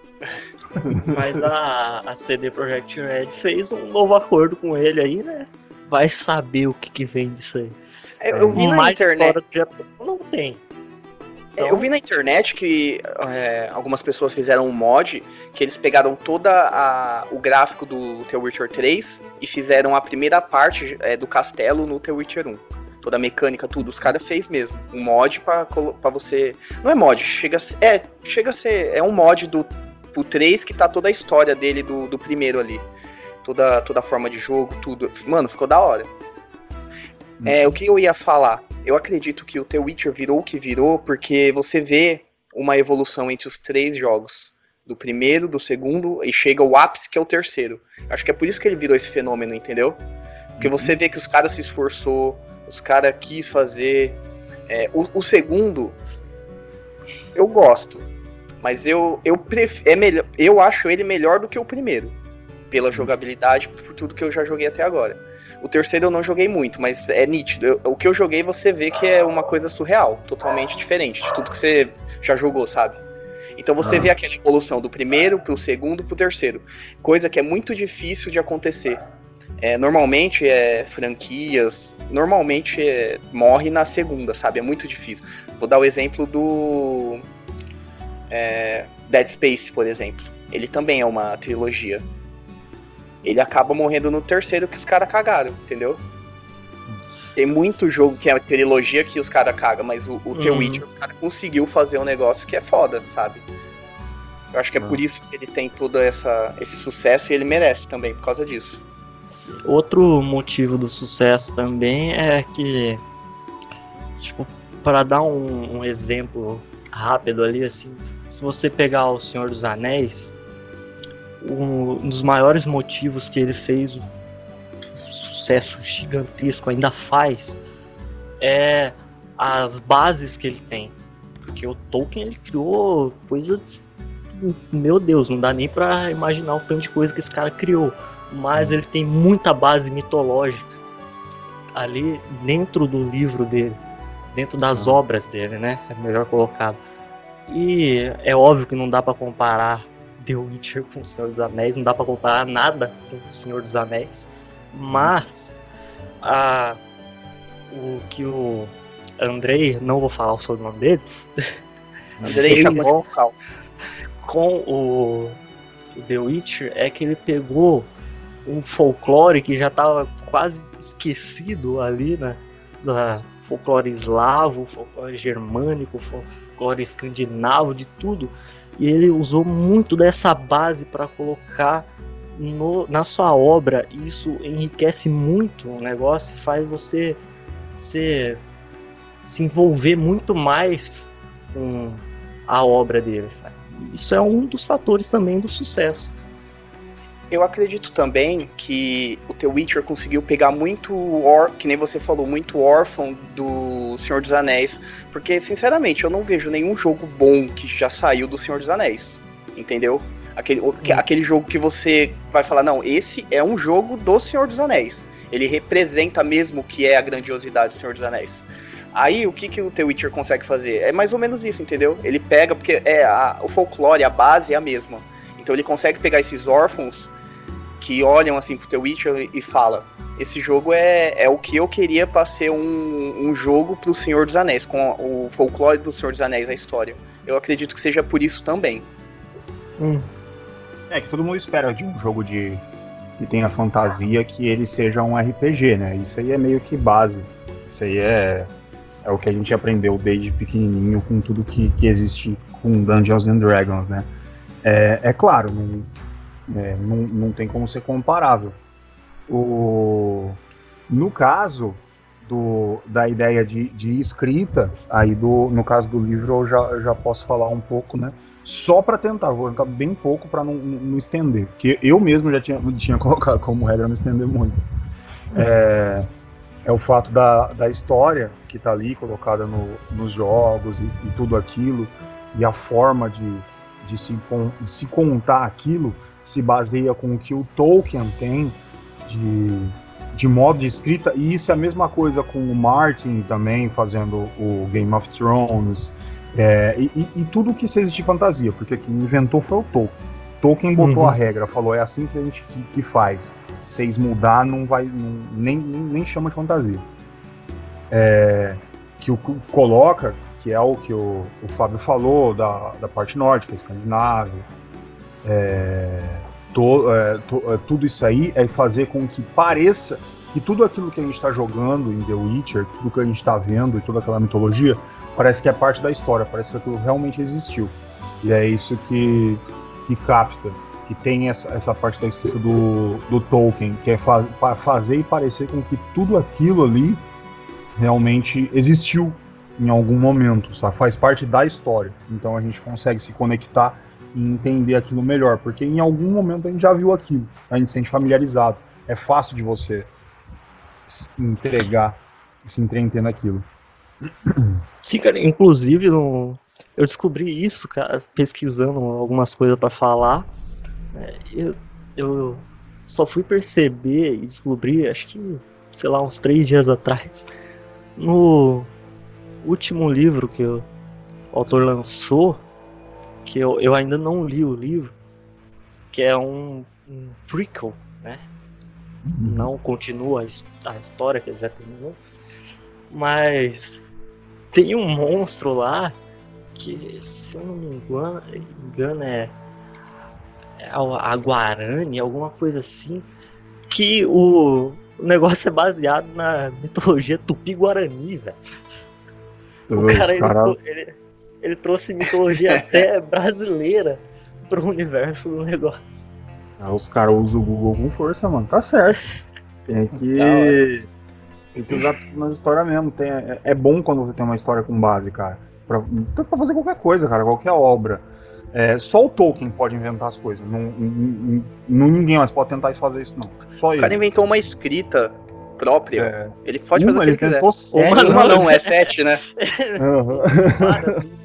Mas a, a CD Projekt Red fez um novo acordo com ele aí, né? Vai saber o que, que vem disso aí. Eu, eu vi na internet. Não tem. Então... Eu vi na internet que é, algumas pessoas fizeram um mod que eles pegaram toda a, o gráfico do The Witcher 3 e fizeram a primeira parte é, do castelo no The Witcher 1. Toda a mecânica, tudo, os caras fez mesmo. Um mod para você. Não é mod, chega a ser. É, chega a ser. É um mod do pro 3 que tá toda a história dele do, do primeiro ali. Toda, toda a forma de jogo, tudo. Mano, ficou da hora. Hum. É, o que eu ia falar? Eu acredito que o The Witcher virou o que virou porque você vê uma evolução entre os três jogos. Do primeiro, do segundo, e chega o ápice que é o terceiro. Acho que é por isso que ele virou esse fenômeno, entendeu? Porque uhum. você vê que os caras se esforçou, os caras quis fazer. É, o, o segundo, eu gosto. Mas eu, eu, pref... é melhor, eu acho ele melhor do que o primeiro. Pela uhum. jogabilidade, por tudo que eu já joguei até agora. O terceiro eu não joguei muito, mas é nítido. Eu, o que eu joguei você vê que é uma coisa surreal, totalmente diferente de tudo que você já jogou, sabe? Então você ah. vê aquela evolução do primeiro pro segundo pro terceiro. Coisa que é muito difícil de acontecer. É, normalmente é franquias, normalmente é, morre na segunda, sabe? É muito difícil. Vou dar o exemplo do é, Dead Space, por exemplo. Ele também é uma trilogia. Ele acaba morrendo no terceiro que os caras cagaram, entendeu? Tem muito jogo que é trilogia que os caras cagam, mas o, o The uhum. Witcher, os caras conseguiu fazer um negócio que é foda, sabe? Eu acho que é por uhum. isso que ele tem todo essa, esse sucesso e ele merece também, por causa disso. Outro motivo do sucesso também é que, tipo, para dar um, um exemplo rápido ali, assim, se você pegar O Senhor dos Anéis, um dos maiores motivos que ele fez um sucesso gigantesco, ainda faz, é as bases que ele tem. Porque o Tolkien ele criou coisas. Meu Deus, não dá nem pra imaginar o tanto de coisa que esse cara criou. Mas ele tem muita base mitológica ali dentro do livro dele, dentro das obras dele, né? É melhor colocado. E é óbvio que não dá para comparar The Witcher com o Senhor dos Anéis, não dá para comparar nada com o Senhor dos Anéis, mas a, o que o Andrei, não vou falar o sobrenome dele, Andrei com o, o The Witcher é que ele pegou um folclore que já estava quase esquecido ali, né? Da folclore eslavo, folclore germânico, folclore escandinavo, de tudo. E ele usou muito dessa base para colocar no, na sua obra. E isso enriquece muito o negócio faz você se, se envolver muito mais com a obra dele. Sabe? Isso é um dos fatores também do sucesso. Eu acredito também que o The Witcher conseguiu pegar muito, or, que nem você falou, muito órfão do Senhor dos Anéis, porque sinceramente eu não vejo nenhum jogo bom que já saiu do Senhor dos Anéis, entendeu? Aquele, hum. aquele jogo que você vai falar, não, esse é um jogo do Senhor dos Anéis. Ele representa mesmo o que é a grandiosidade do Senhor dos Anéis. Aí o que, que o The Witcher consegue fazer? É mais ou menos isso, entendeu? Ele pega, porque é a, o folclore, a base é a mesma. Então ele consegue pegar esses órfãos que olham assim pro The Witcher e fala esse jogo é, é o que eu queria para ser um, um jogo pro Senhor dos Anéis, com o folclore do Senhor dos Anéis, a história. Eu acredito que seja por isso também. Hum. É que todo mundo espera de um jogo de que tenha fantasia que ele seja um RPG, né? Isso aí é meio que base. Isso aí é, é o que a gente aprendeu desde pequenininho com tudo que, que existe com Dungeons and Dragons, né? É, é claro, não, é, não, não tem como ser comparável. O, no caso do, da ideia de, de escrita, aí do, no caso do livro eu já, já posso falar um pouco, né? Só para tentar, vou entrar bem pouco para não, não estender, porque eu mesmo já tinha, tinha colocado como regra não estender muito. É, é o fato da, da história que está ali colocada no, nos jogos e, e, tudo aquilo, e a forma de, de, se, se contar aquilo se baseia com o que o Tolkien tem de, de modo de escrita, e isso é a mesma coisa com o Martin também fazendo o Game of Thrones, é, e, e, tudo que seja de fantasia, porque quem inventou foi o Tolkien. Tolkien botou uhum. a regra, falou: é assim que a gente que, que faz. Vocês mudar, não vai. Não, nem, nem, nem, chama de fantasia. É, que o coloca, que é o que o, o Fábio falou, da, da parte nórdica, escandinávia. É, to, é, to, é, tudo isso aí é fazer com que pareça que tudo aquilo que a gente está jogando em The Witcher, tudo que a gente está vendo e toda aquela mitologia, parece que é parte da história, parece que aquilo realmente existiu. E é isso que, que capta, que tem essa, essa parte da escrita do, do Tolkien, que é fa fazer e parecer com que tudo aquilo ali realmente existiu em algum momento, sabe? faz parte da história. Então a gente consegue se conectar e entender aquilo melhor, porque em algum momento a gente já viu aquilo, a gente se sente familiarizado. É fácil de você entregar e se entreter naquilo. Sim, cara, inclusive no... eu descobri isso, cara, pesquisando algumas coisas para falar. É, eu, eu só fui perceber e descobrir, acho que, sei lá, uns três dias atrás, no último livro que o autor lançou, que eu, eu ainda não li o livro, que é um, um prequel, né? Uhum. Não continua a, a história que ele já terminou, mas tem um monstro lá que, se eu não me engano, engano é, é a Guarani, alguma coisa assim, que o, o negócio é baseado na mitologia tupi-guarani, velho. O cara, ele, ele, ele, trouxe mitologia até brasileira pro universo do negócio. Ah, os caras usam o Google com força, mano. Tá certo. Tem que. Tem que usar tudo nas histórias mesmo. Tem, é, é, bom quando você tem uma história com base, cara. Pra, pra fazer qualquer coisa, cara, qualquer obra. É, só o Tolkien pode inventar as coisas. Não, não, não, ninguém mais pode tentar fazer isso, não. Só ele. O cara inventou uma escrita própria. É. Ele pode uma, fazer o que ele, ele quiser. Sete, uma, uma não, é sete, né? Uhum.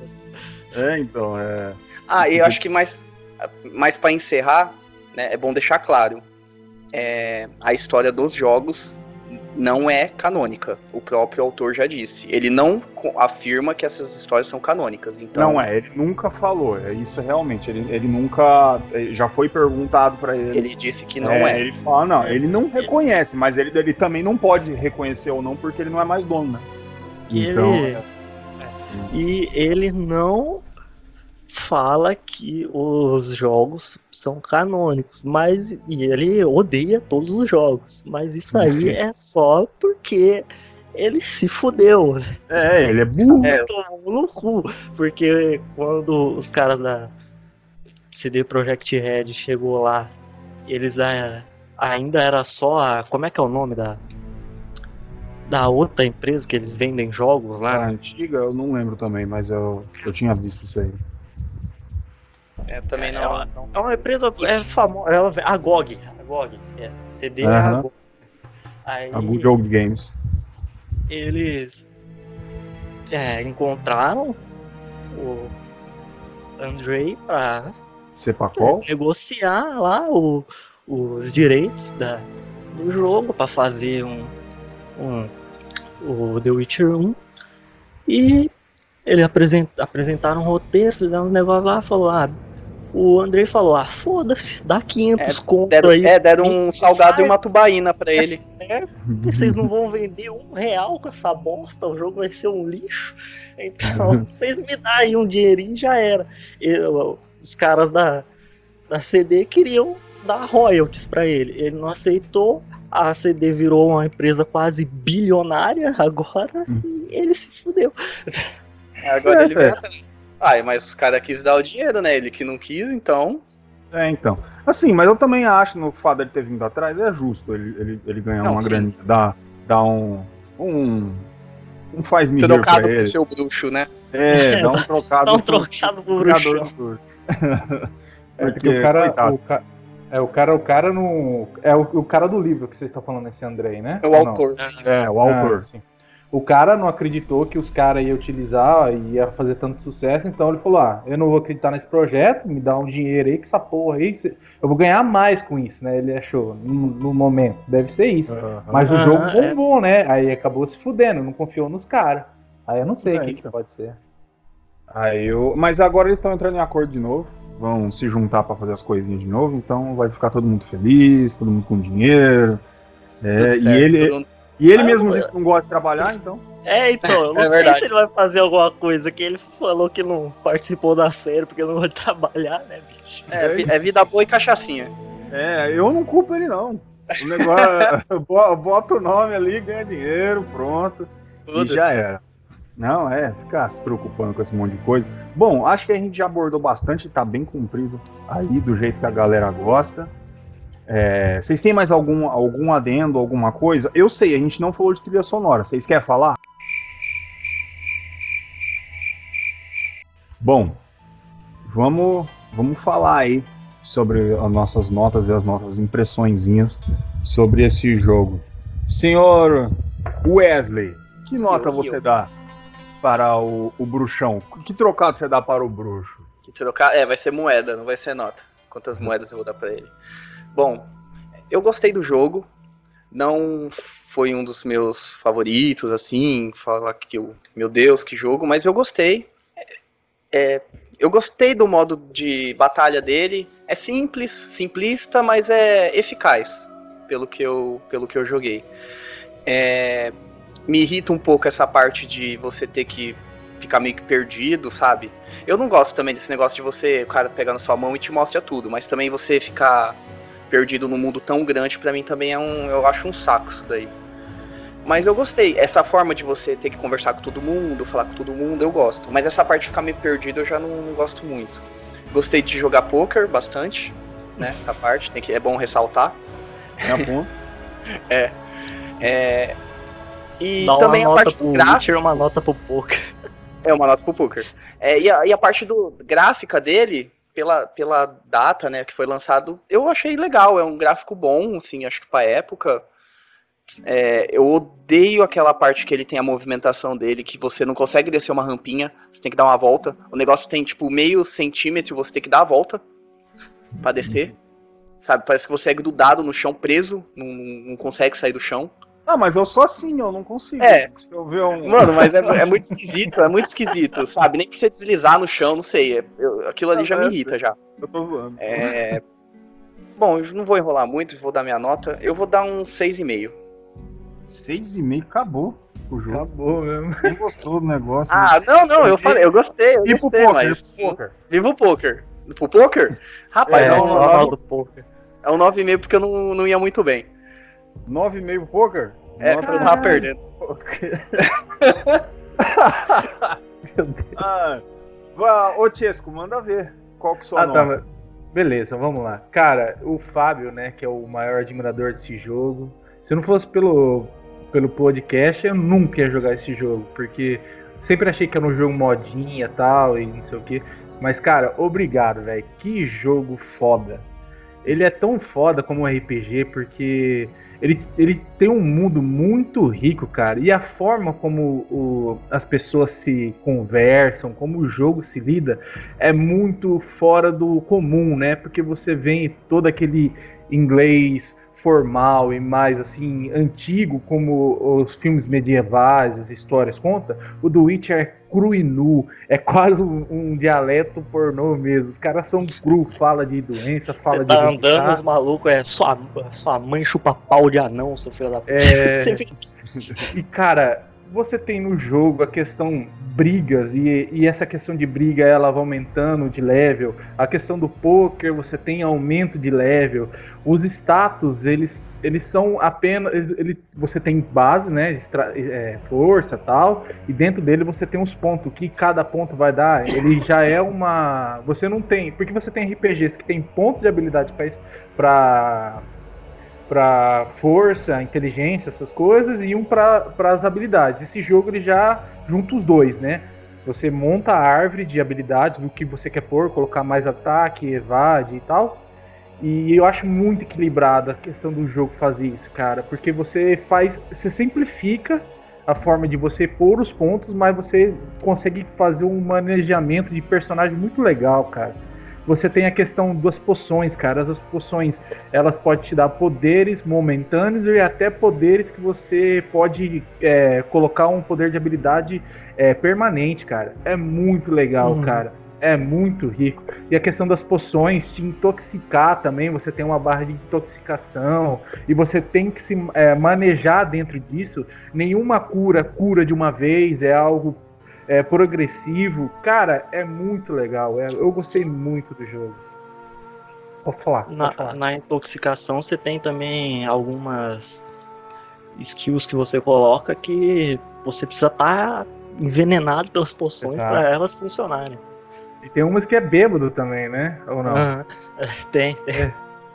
É, então, é. Ah, e eu acho que mais, mais para encerrar, né, é bom deixar claro. É, a história dos jogos não é canônica. O próprio autor já disse. Ele não afirma que essas histórias são canônicas. Então... Não é, ele nunca falou. É isso realmente. Ele, ele nunca. Já foi perguntado para ele. Ele disse que não é. é. Ele fala, não, ele não reconhece, mas ele, ele também não pode reconhecer ou não, porque ele não é mais dono, né? Então. Ele... É. E ele não fala que os jogos são canônicos, mas e ele odeia todos os jogos, mas isso aí é só porque ele se fudeu. É, ele é burro. É, no cu, porque quando os caras da CD Projekt Red chegou lá, eles ainda era só a, como é que é o nome da da outra empresa que eles vendem jogos lá? A antiga, eu não lembro também, mas eu, eu tinha visto isso aí. É, também não. É uma, é uma empresa é famosa. Ela, a GOG. A GOG. É, CD é a GOG. Aí, a Good Old Games. Eles é, encontraram o Andrei pra Sepacol? É, negociar lá o, os direitos da, do jogo para fazer um, um, o The Witcher 1 e ele apresent, apresentaram um roteiro, fizeram uns negócios lá, falou, ah, o Andrei falou: ah, foda-se, dá 500 é, conto deram, aí. É, deram um salgado e uma tubaína pra ele. É, vocês não vão vender um real com essa bosta, o jogo vai ser um lixo. Então, vocês me dão aí um dinheirinho já era. Eu, os caras da, da CD queriam dar royalties pra ele. Ele não aceitou. A CD virou uma empresa quase bilionária agora e ele se fudeu. Agora É, ele vem é. atrás. Ah, mas os caras quis dar o dinheiro, né? Ele que não quis, então. É, então. Assim, mas eu também acho, no fato dele ter vindo atrás, é justo ele, ele, ele ganhar Não, uma sim. graninha, dar, dar um. Um. Um faz-me rir pra Trocado pro ele. seu bruxo, né? É, dá um trocado. Dá um pro- trocado pro bruxo. É porque o cara, coitado. o ca- é o cara, o cara não é o, o cara do livro que vocês estão falando esse Andrei, né? É o Ou não? autor. É, o Ah, autor. sim. O cara não acreditou que os caras iam utilizar e ia fazer tanto sucesso, então ele falou: Ah, eu não vou acreditar nesse projeto, me dá um dinheiro aí, que essa porra aí, eu vou ganhar mais com isso, né? Ele achou, no, no momento. Deve ser isso. Aham. Mas o jogo é. bombou, né? Aí acabou se fudendo, não confiou nos caras. Aí eu não sei o É, que, que então. pode ser. Aí eu... Mas agora eles estão entrando em acordo de novo. Vão se juntar pra fazer as coisinhas de novo. Então vai ficar todo mundo feliz, todo mundo com dinheiro. É, Tudo e certo, ele, todo mundo- e ele Ah, mesmo disse que não gosta de trabalhar, então. É, então, eu não É sei verdade. se ele vai fazer alguma coisa que ele falou que não participou da série porque não vai trabalhar, né, bicho? É, vi- é vida boa e cachaçinha. É, eu não culpo ele, não. O negócio é, bo- bota o nome ali, ganha dinheiro, pronto. E Foda-se. já era. Não, é, ficar se preocupando com esse monte de coisa. Bom, acho que a gente já abordou bastante, tá bem cumprido aí, do jeito que a galera gosta. É, vocês têm mais algum, algum adendo, alguma coisa? Eu sei, a gente não falou de trilha sonora. Vocês querem falar? Bom, vamos, vamos falar aí sobre as nossas notas e as nossas impressõezinhas sobre esse jogo. Senhor Wesley, que nota Eu, você eu. dá para o, o bruxão? Que trocado você dá para o bruxo? Que trocar. É, vai ser moeda, não vai ser nota. Quantas moedas eu vou dar pra ele? Bom, eu gostei do jogo. Não foi um dos meus favoritos, assim, falar que eu, meu Deus, que jogo, mas eu gostei. É, eu gostei do modo de batalha dele. É simples, simplista, mas é eficaz, pelo que eu, pelo que eu joguei. É, me irrita um pouco essa parte de você ter que ficar meio que perdido, sabe? Eu não gosto também desse negócio de você, o cara pegar na sua mão e te mostra tudo, mas também você ficar perdido num mundo tão grande, pra mim também é um, eu acho um saco isso daí. Mas eu gostei, essa forma de você ter que conversar com todo mundo, falar com todo mundo, eu gosto. Mas essa parte de ficar meio perdido eu já não, não gosto muito. Gostei de jogar poker bastante, né? Essa parte, tem que, é bom ressaltar. É bom. É, e Dá também a uma nota parte do gráfico. Witcher, uma nota pro poker. É uma nota pro poker. É, e, a, e a parte do gráfica dele, pela, pela data, né, que foi lançado, eu achei legal. É um gráfico bom, assim, acho que pra época. É, eu odeio aquela parte que ele tem a movimentação dele, que você não consegue descer uma rampinha, você tem que dar uma volta. O negócio tem tipo meio centímetro, você tem que dar a volta pra descer. Sabe, parece que você é grudado no chão, preso, não, não consegue sair do chão. Ah, mas eu sou assim, eu não consigo. É. Se eu ver um. Mano, mas é, é muito esquisito, é muito esquisito, sabe? Nem que você deslizar no chão, não sei. é- eu- aquilo ali já me irrita já. Eu tô zoando. É... Bom, eu não vou enrolar muito, vou dar minha nota. Eu vou dar um 6,5. Seis e meio, acabou o jogo. Acabou mesmo. Quem gostou do negócio? Ah, mas- não, não, eu falei, eu gostei, eu E pro gostei, poker? mas. pro poker? Viva o poker. Pro poker? Rapaz, É, é, um, a nota nove- do poker. é um 9,5 porque eu não, não ia muito bem. Nove e meio poker? É, eu do tava perdendo. Meu Deus. Ah, ô Tiesco, manda ver. Qual que sua Ah, tá. nota? mas- Beleza, vamos lá. Cara, o Fábio, né, que é o maior admirador desse jogo. Se não fosse pelo, pelo podcast, eu nunca ia jogar esse jogo, porque sempre achei que era um jogo modinha e tal, e não sei o que. Mas, cara, obrigado, velho. Que jogo foda. Ele é tão foda como um RPG, porque ele, ele tem um mundo muito rico, cara. E a forma como o- as pessoas se conversam, como o jogo se lida, é muito fora do comum, né? Porque você vê todo aquele inglês formal e mais assim antigo como os filmes medievais, as histórias contam, o do Witcher é cru e nu, é quase um, um dialeto pornô mesmo. Os caras são cru, fala de doença, fala Você de tá andando, vomitar. os malucos, é sua, sua mãe chupa pau de anão, seu filho da puta. É. E cara, você tem no jogo a questão brigas e, e, essa questão de briga ela vai aumentando de level. A questão do poker você tem aumento de level. Os status eles, eles são apenas ele, você tem base, né, extra, é, força tal e dentro dele você tem os pontos que cada ponto vai dar. Ele já é uma você não tem porque você tem RPGs que tem pontos de habilidade para para força, inteligência, essas coisas, e um para as habilidades. Esse jogo ele já junta os dois, né? Você monta a árvore de habilidades do que você quer pôr, colocar mais ataque, evade e tal. E eu acho muito equilibrada a questão do jogo fazer isso, cara, porque você faz, você simplifica a forma de você pôr os pontos, mas você consegue fazer um manejamento de personagem muito legal, cara. Você tem a questão das poções, cara. As poções, elas podem te dar poderes momentâneos e até poderes que você pode é, colocar um poder de habilidade é, permanente, cara. É muito legal, uhum. cara. É muito rico. E a questão das poções, te intoxicar também, você tem uma barra de intoxicação e você tem que se é, manejar dentro disso. Nenhuma cura cura de uma vez, é algo é, progressivo. Cara, é muito legal. É, eu gostei muito do jogo. Pode falar, na, pode falar. Na intoxicação você tem também algumas skills que você coloca que você precisa estar tá envenenado pelas poções para elas funcionarem. E tem umas que é bêbado também, né? Ou não? Uhum. Tem, tem. É,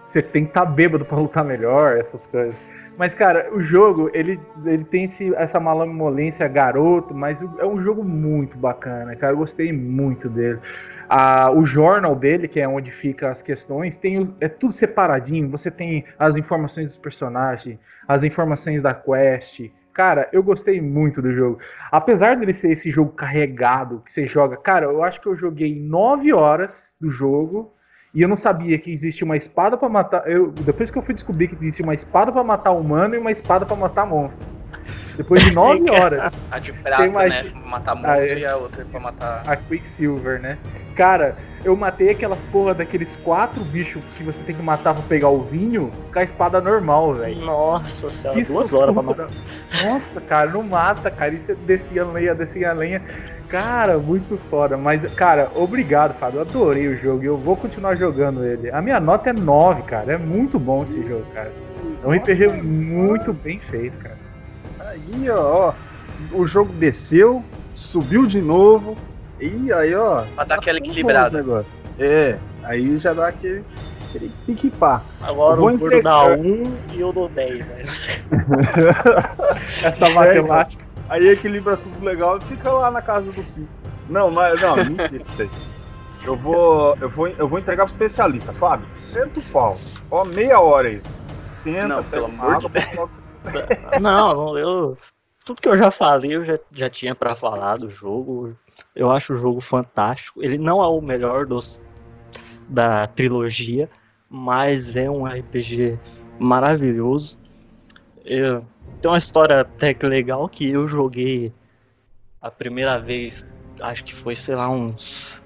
você tem que estar tá bêbado para lutar melhor, essas coisas. Mas, cara, o jogo, ele, ele tem esse, essa malamolência garoto, mas é um jogo muito bacana, cara. Eu gostei muito dele. Ah, o jornal dele, que é onde fica as questões, tem é tudo separadinho. Você tem as informações dos personagens, as informações da quest. Cara, eu gostei muito do jogo. Apesar dele ser esse jogo carregado que você joga, cara, eu acho que eu joguei 9 horas do jogo e eu não sabia que existia uma espada para matar. Eu, depois que eu fui descobrir que existia uma espada para matar humano e uma espada para matar monstro. Depois de nove horas. A de prata, né? Pra matar monstro ah, é, e a outra pra matar. A Quicksilver, né? Cara, eu matei aquelas porra daqueles quatro bichos que você tem que matar pra pegar o vinho com a espada normal, velho. Nossa senhora, duas horas pra matar. Nossa, cara, não mata, cara. E você descia a lenha, descia a lenha. Cara, muito foda. Mas, cara, obrigado, Fábio. Eu adorei o jogo e eu vou continuar jogando ele. A minha nota é 9, cara. É muito bom esse jogo, cara. É um RPG muito bem feito, cara. Aí, ó, o jogo desceu, subiu de novo. E aí, ó. Pra dar aquela equilibrada. É, aí já dá aquele, aquele pique-pá. Agora o Gordo dá 1 um, e eu dou 10. Né? Essa matemática. Aí equilibra tudo legal e fica lá na casa do Cinco. Não, mas não, mentira isso aí. Eu vou, eu vou, eu vou entregar pro especialista, Fábio. Senta o pau. Ó, meia hora aí. Senta, não, pelo amor de Deus. Não, eu. Tudo que eu já falei, eu já, já tinha para falar do jogo. Eu acho o jogo fantástico. Ele não é o melhor dos da trilogia, mas é um RPG maravilhoso. Eu, tem uma história até que legal que eu joguei a primeira vez, acho que foi, sei lá, uns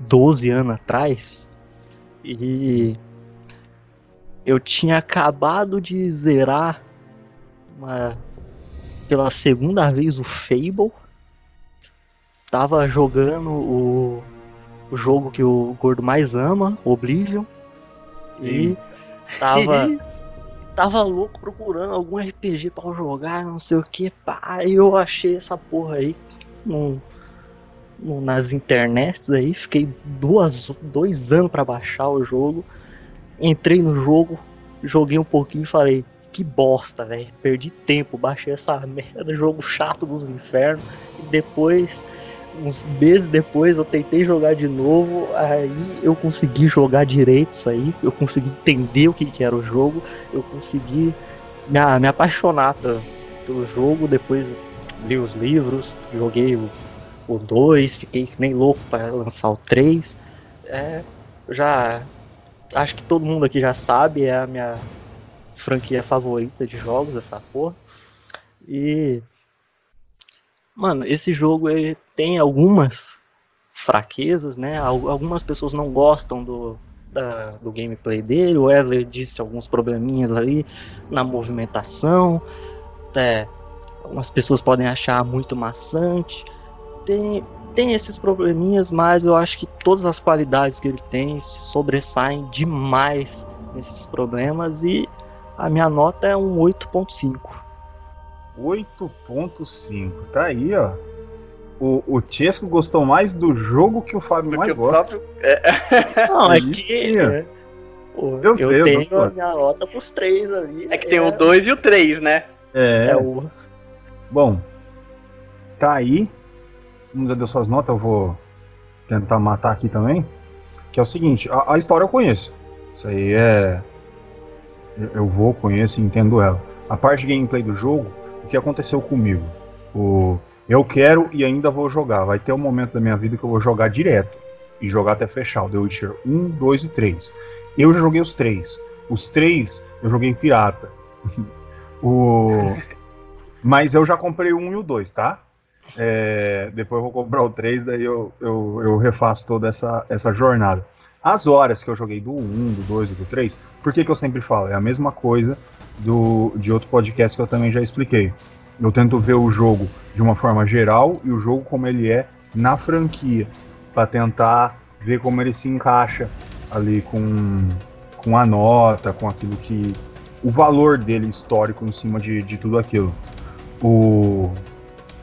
12 anos atrás. E eu tinha acabado de zerar uma, pela segunda vez o Fable. Tava jogando o, o jogo que o gordo mais ama, Oblivion. E tava tava louco procurando algum RPG para jogar, não sei o que, pá, eu achei essa porra aí no, no, nas internets aí, fiquei duas, dois anos para baixar o jogo, entrei no jogo, joguei um pouquinho e falei, que bosta, velho, perdi tempo, baixei essa merda, jogo chato dos infernos, e depois uns meses depois eu tentei jogar de novo, aí eu consegui jogar direito isso aí, eu consegui entender o que, que era o jogo, eu consegui me, me apaixonar pelo jogo, depois li os livros, joguei o 2, fiquei nem louco para lançar o 3. É, já acho que todo mundo aqui já sabe, é a minha franquia favorita de jogos, essa porra. E Mano, esse jogo ele tem algumas fraquezas, né? Algumas pessoas não gostam do, da, do gameplay dele. O Wesley disse alguns probleminhas ali na movimentação. É, algumas pessoas podem achar muito maçante. Tem, tem esses probleminhas, mas eu acho que todas as qualidades que ele tem sobressaem demais nesses problemas e a minha nota é um 8.5. 8.5, tá aí, ó. O, o Chesco gostou mais do jogo que o Fábio Do mais que o gosta. próprio. É, Não, é que. é, pô, Eu eu, tenho a minha nota pros três ali. é que tem o 2 e o 3, né? É, É o. bom. Tá aí. Todo mundo já deu suas notas, eu vou tentar matar aqui também. Que é o seguinte, a, a história eu conheço. Isso aí é. eu- Eu vou, conheço e entendo ela. A parte de gameplay do jogo, o que aconteceu comigo? O, eu quero e ainda vou jogar. Vai ter um momento da minha vida que eu vou jogar direto. E jogar até fechar. O The Witcher 1, 2 e 3. Eu já joguei os três. Os três eu joguei em pirata. o... Mas eu já comprei o 1 e o 2, tá? É, depois eu vou comprar o 3, daí eu, eu, eu refaço toda essa, essa jornada. As horas que eu joguei do 1, do 2 e do 3, por que, que eu sempre falo? É a mesma coisa do, de outro podcast que eu também já expliquei. Eu tento ver o jogo de uma forma geral e o jogo como ele é na franquia, para tentar ver como ele se encaixa ali com, com a nota, com aquilo que. o valor dele histórico em cima de, de tudo aquilo. O,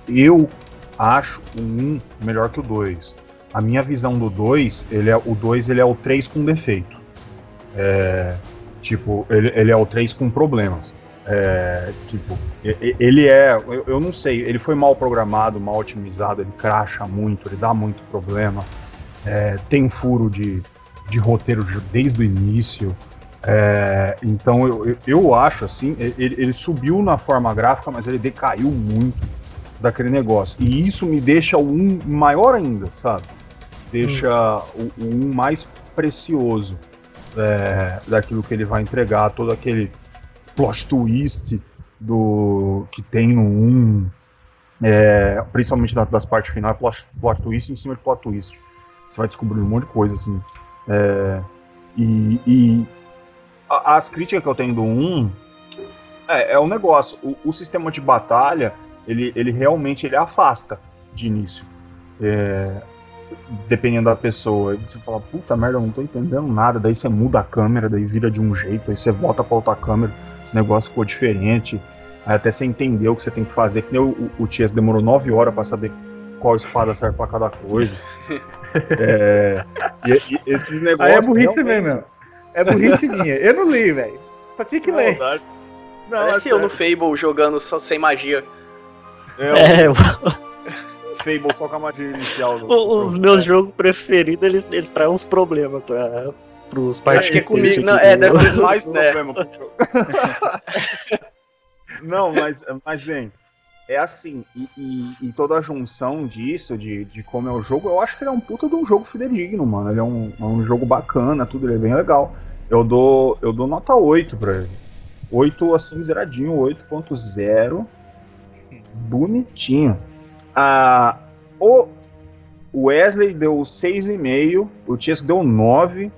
eu acho o 1 melhor que o 2. A minha visão do 2, ele é, o 2 ele é o 3 com defeito. É, tipo, ele, ele é o 3 com problemas. É, tipo, ele é, eu, eu não sei, ele foi mal programado, mal otimizado, ele cracha muito, ele dá muito problema. É, tem furo de, de roteiro de- desde o início. É, então eu, eu, acho assim, ele, ele subiu na forma gráfica, mas ele decaiu muito daquele negócio. E isso me deixa o 1 maior ainda, sabe? Deixa o, o 1 mais precioso é, daquilo que ele vai entregar, todo aquele plot twist do que tem no 1, é, principalmente da- das partes finais, plot, plot twist em cima de plot twist. Você vai descobrindo um monte de coisa, assim. É, e, e a- as críticas que eu tenho do 1 é, é um negócio. O, o sistema de batalha, ele, ele realmente ele afasta de início. É, dependendo da pessoa. Você fala, puta merda, eu não tô entendendo nada. Daí você muda a câmera, daí vira de um jeito, aí você volta pra outra câmera, o negócio ficou diferente. Aí até você entender o que você tem que fazer. Que nem o, o, o Tias demorou 9 horas pra saber qual espada serve pra cada coisa. É, e, e esses negócios. Aí é burrice mesmo, meu. É burrice minha. Eu não li, velho. Só tinha que ler. Não, Parece é eu no Fable jogando só, sem magia. É, É, o Fable só com a magia inicial. os meus jogos preferidos, eles, eles trazem uns problemas pra, pros Acho participantes. que é comigo. Não, é, deve ser mais né? problema pro jogo. Não, mas, mas bem, é assim, e, e- e toda a junção disso, de, de como é o jogo, eu acho que ele é um puta de um jogo fidedigno, mano. Ele é um, é um jogo bacana, tudo, ele é bem legal. Eu dou, eu dou nota 8 pra ele. 8 assim, zeradinho, 8.0. Bonitinho. Ah, o Wesley deu 6,5, o Tiesco deu 9,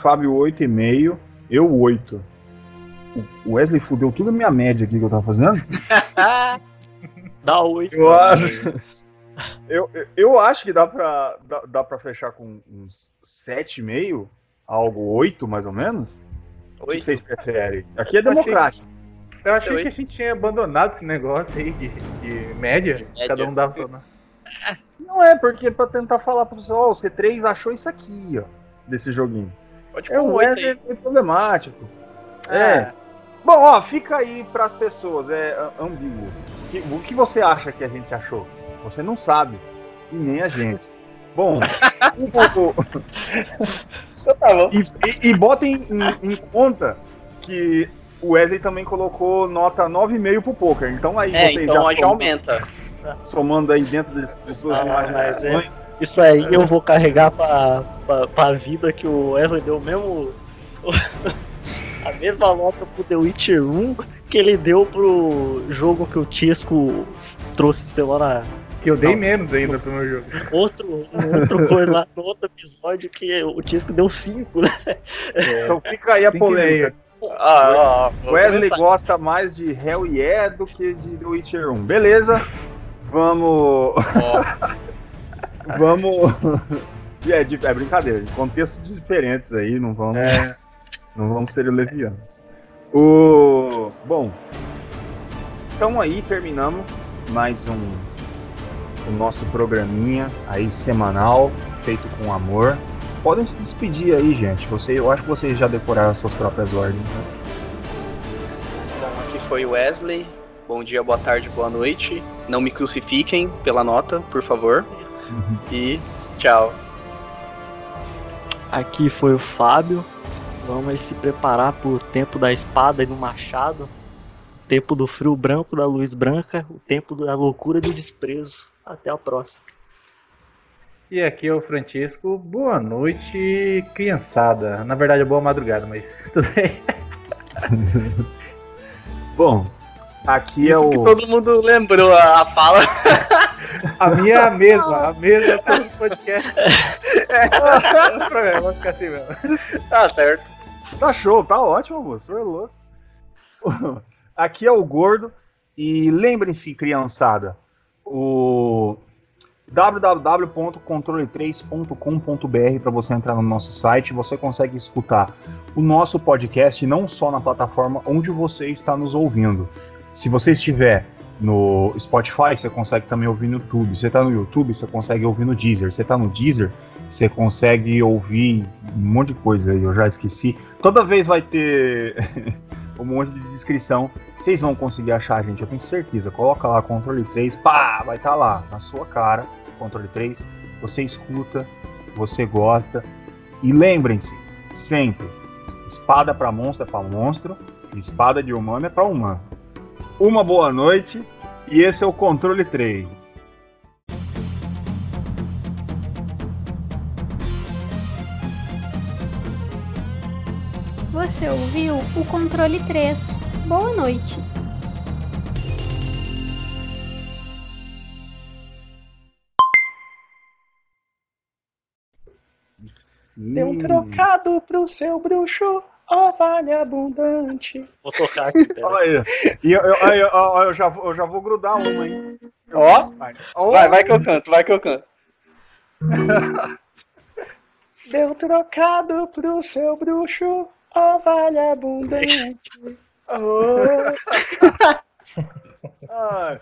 Fábio 8,5, eu 8. O Wesley fudeu tudo a minha média aqui que eu tava fazendo. Dá oito. Eu acho. Eu, eu- acho que dá pra, dá, dá pra fechar com uns 7,5, algo 8 mais ou menos. O que vocês preferem? Aqui é democrático. Eu achei que a gente tinha abandonado esse negócio aí de, de média. média. Cada um dava. pra- Não é, porque é pra tentar falar pro pessoal, ó, o C3 achou isso aqui, ó, desse joguinho. Pode É, um o 8 Wesley aí. é problemático. É. É. Bom, ó, fica aí pras pessoas, é a- ambíguo. Que- o que você acha que a gente achou? Você não sabe. E nem a gente. Bom, o- o- Então tá bom. e, e, e botem em, em conta que o Wesley também colocou nota 9,5 pro poker. Então aí É, vocês então já a gente somam- aumenta. somando aí dentro das, das suas Ah, imaginações. Isso aí eu vou carregar pra, pra, pra vida que o Wesley deu mesmo. a mesma nota pro The Witcher 1 que ele deu pro jogo que o Tisco trouxe semana. Que eu dei Não. menos ainda pro meu jogo. Outro, um outro coisa lá no outro episódio que o Tisco deu 5, né? Então fica aí a polêmica. Ah, ó, Wesley gosta mais de Hell Yeah do que de The Witcher 1. Beleza, vamos. vamos. É, de- é brincadeira, de contextos diferentes aí, não vamos, É, não vamos ser levianos. O... Bom, então aí terminamos mais um o nosso programinha aí semanal, feito com amor. Podem se despedir aí, gente. Você, eu acho que vocês já decoraram as suas próprias ordens. Né? Bom, aqui foi o Wesley. Bom dia, boa tarde, boa noite. Não me crucifiquem pela nota, por favor. E tchau. Aqui foi o Fábio. Vamos se preparar pro tempo da espada e do machado. Tempo do frio branco, da luz branca. O tempo da loucura e do desprezo. Até a próxima. E aqui é o Francisco. Boa noite, criançada. Na verdade é boa madrugada, mas tudo bem. Bom, aqui é Isso o. que todo mundo lembrou a fala. A minha é a mesma, a mesma os podcasts. Não tem problema, vamos ficar assim mesmo. tá certo. Tá show, tá ótimo, moço. É louco. Aqui é o Gordo. E lembrem-se, criançada, o www.controle3.com.br para você entrar no nosso site, você consegue escutar o nosso podcast não só na plataforma onde você está nos ouvindo. Se você estiver no Spotify, você consegue também ouvir no YouTube. Você está no YouTube, você consegue ouvir no Deezer. Você está no Deezer, você consegue ouvir um monte de coisa aí, eu já esqueci. Toda vez vai ter um monte de descrição. Vocês vão conseguir achar, gente, eu tenho certeza. Coloca lá controle 3, pá, vai estar lá na sua cara, controle 3. Você escuta, você gosta. E lembrem-se, sempre, espada para monstro é para monstro, espada de humano é para humano. Uma boa noite e esse é o controle 3. Você ouviu o controle 3. Boa noite. Dê um trocado pro seu bruxo, ó vale abundante. Vou tocar aqui. Olha aí. E eu, eu, eu, eu- já, vou- eu já vou grudar uma, hein? Ó, Vai, vai, vai que eu canto, vai que eu canto. Deu trocado pro seu bruxo, ó vale abundante. Oh. Ah,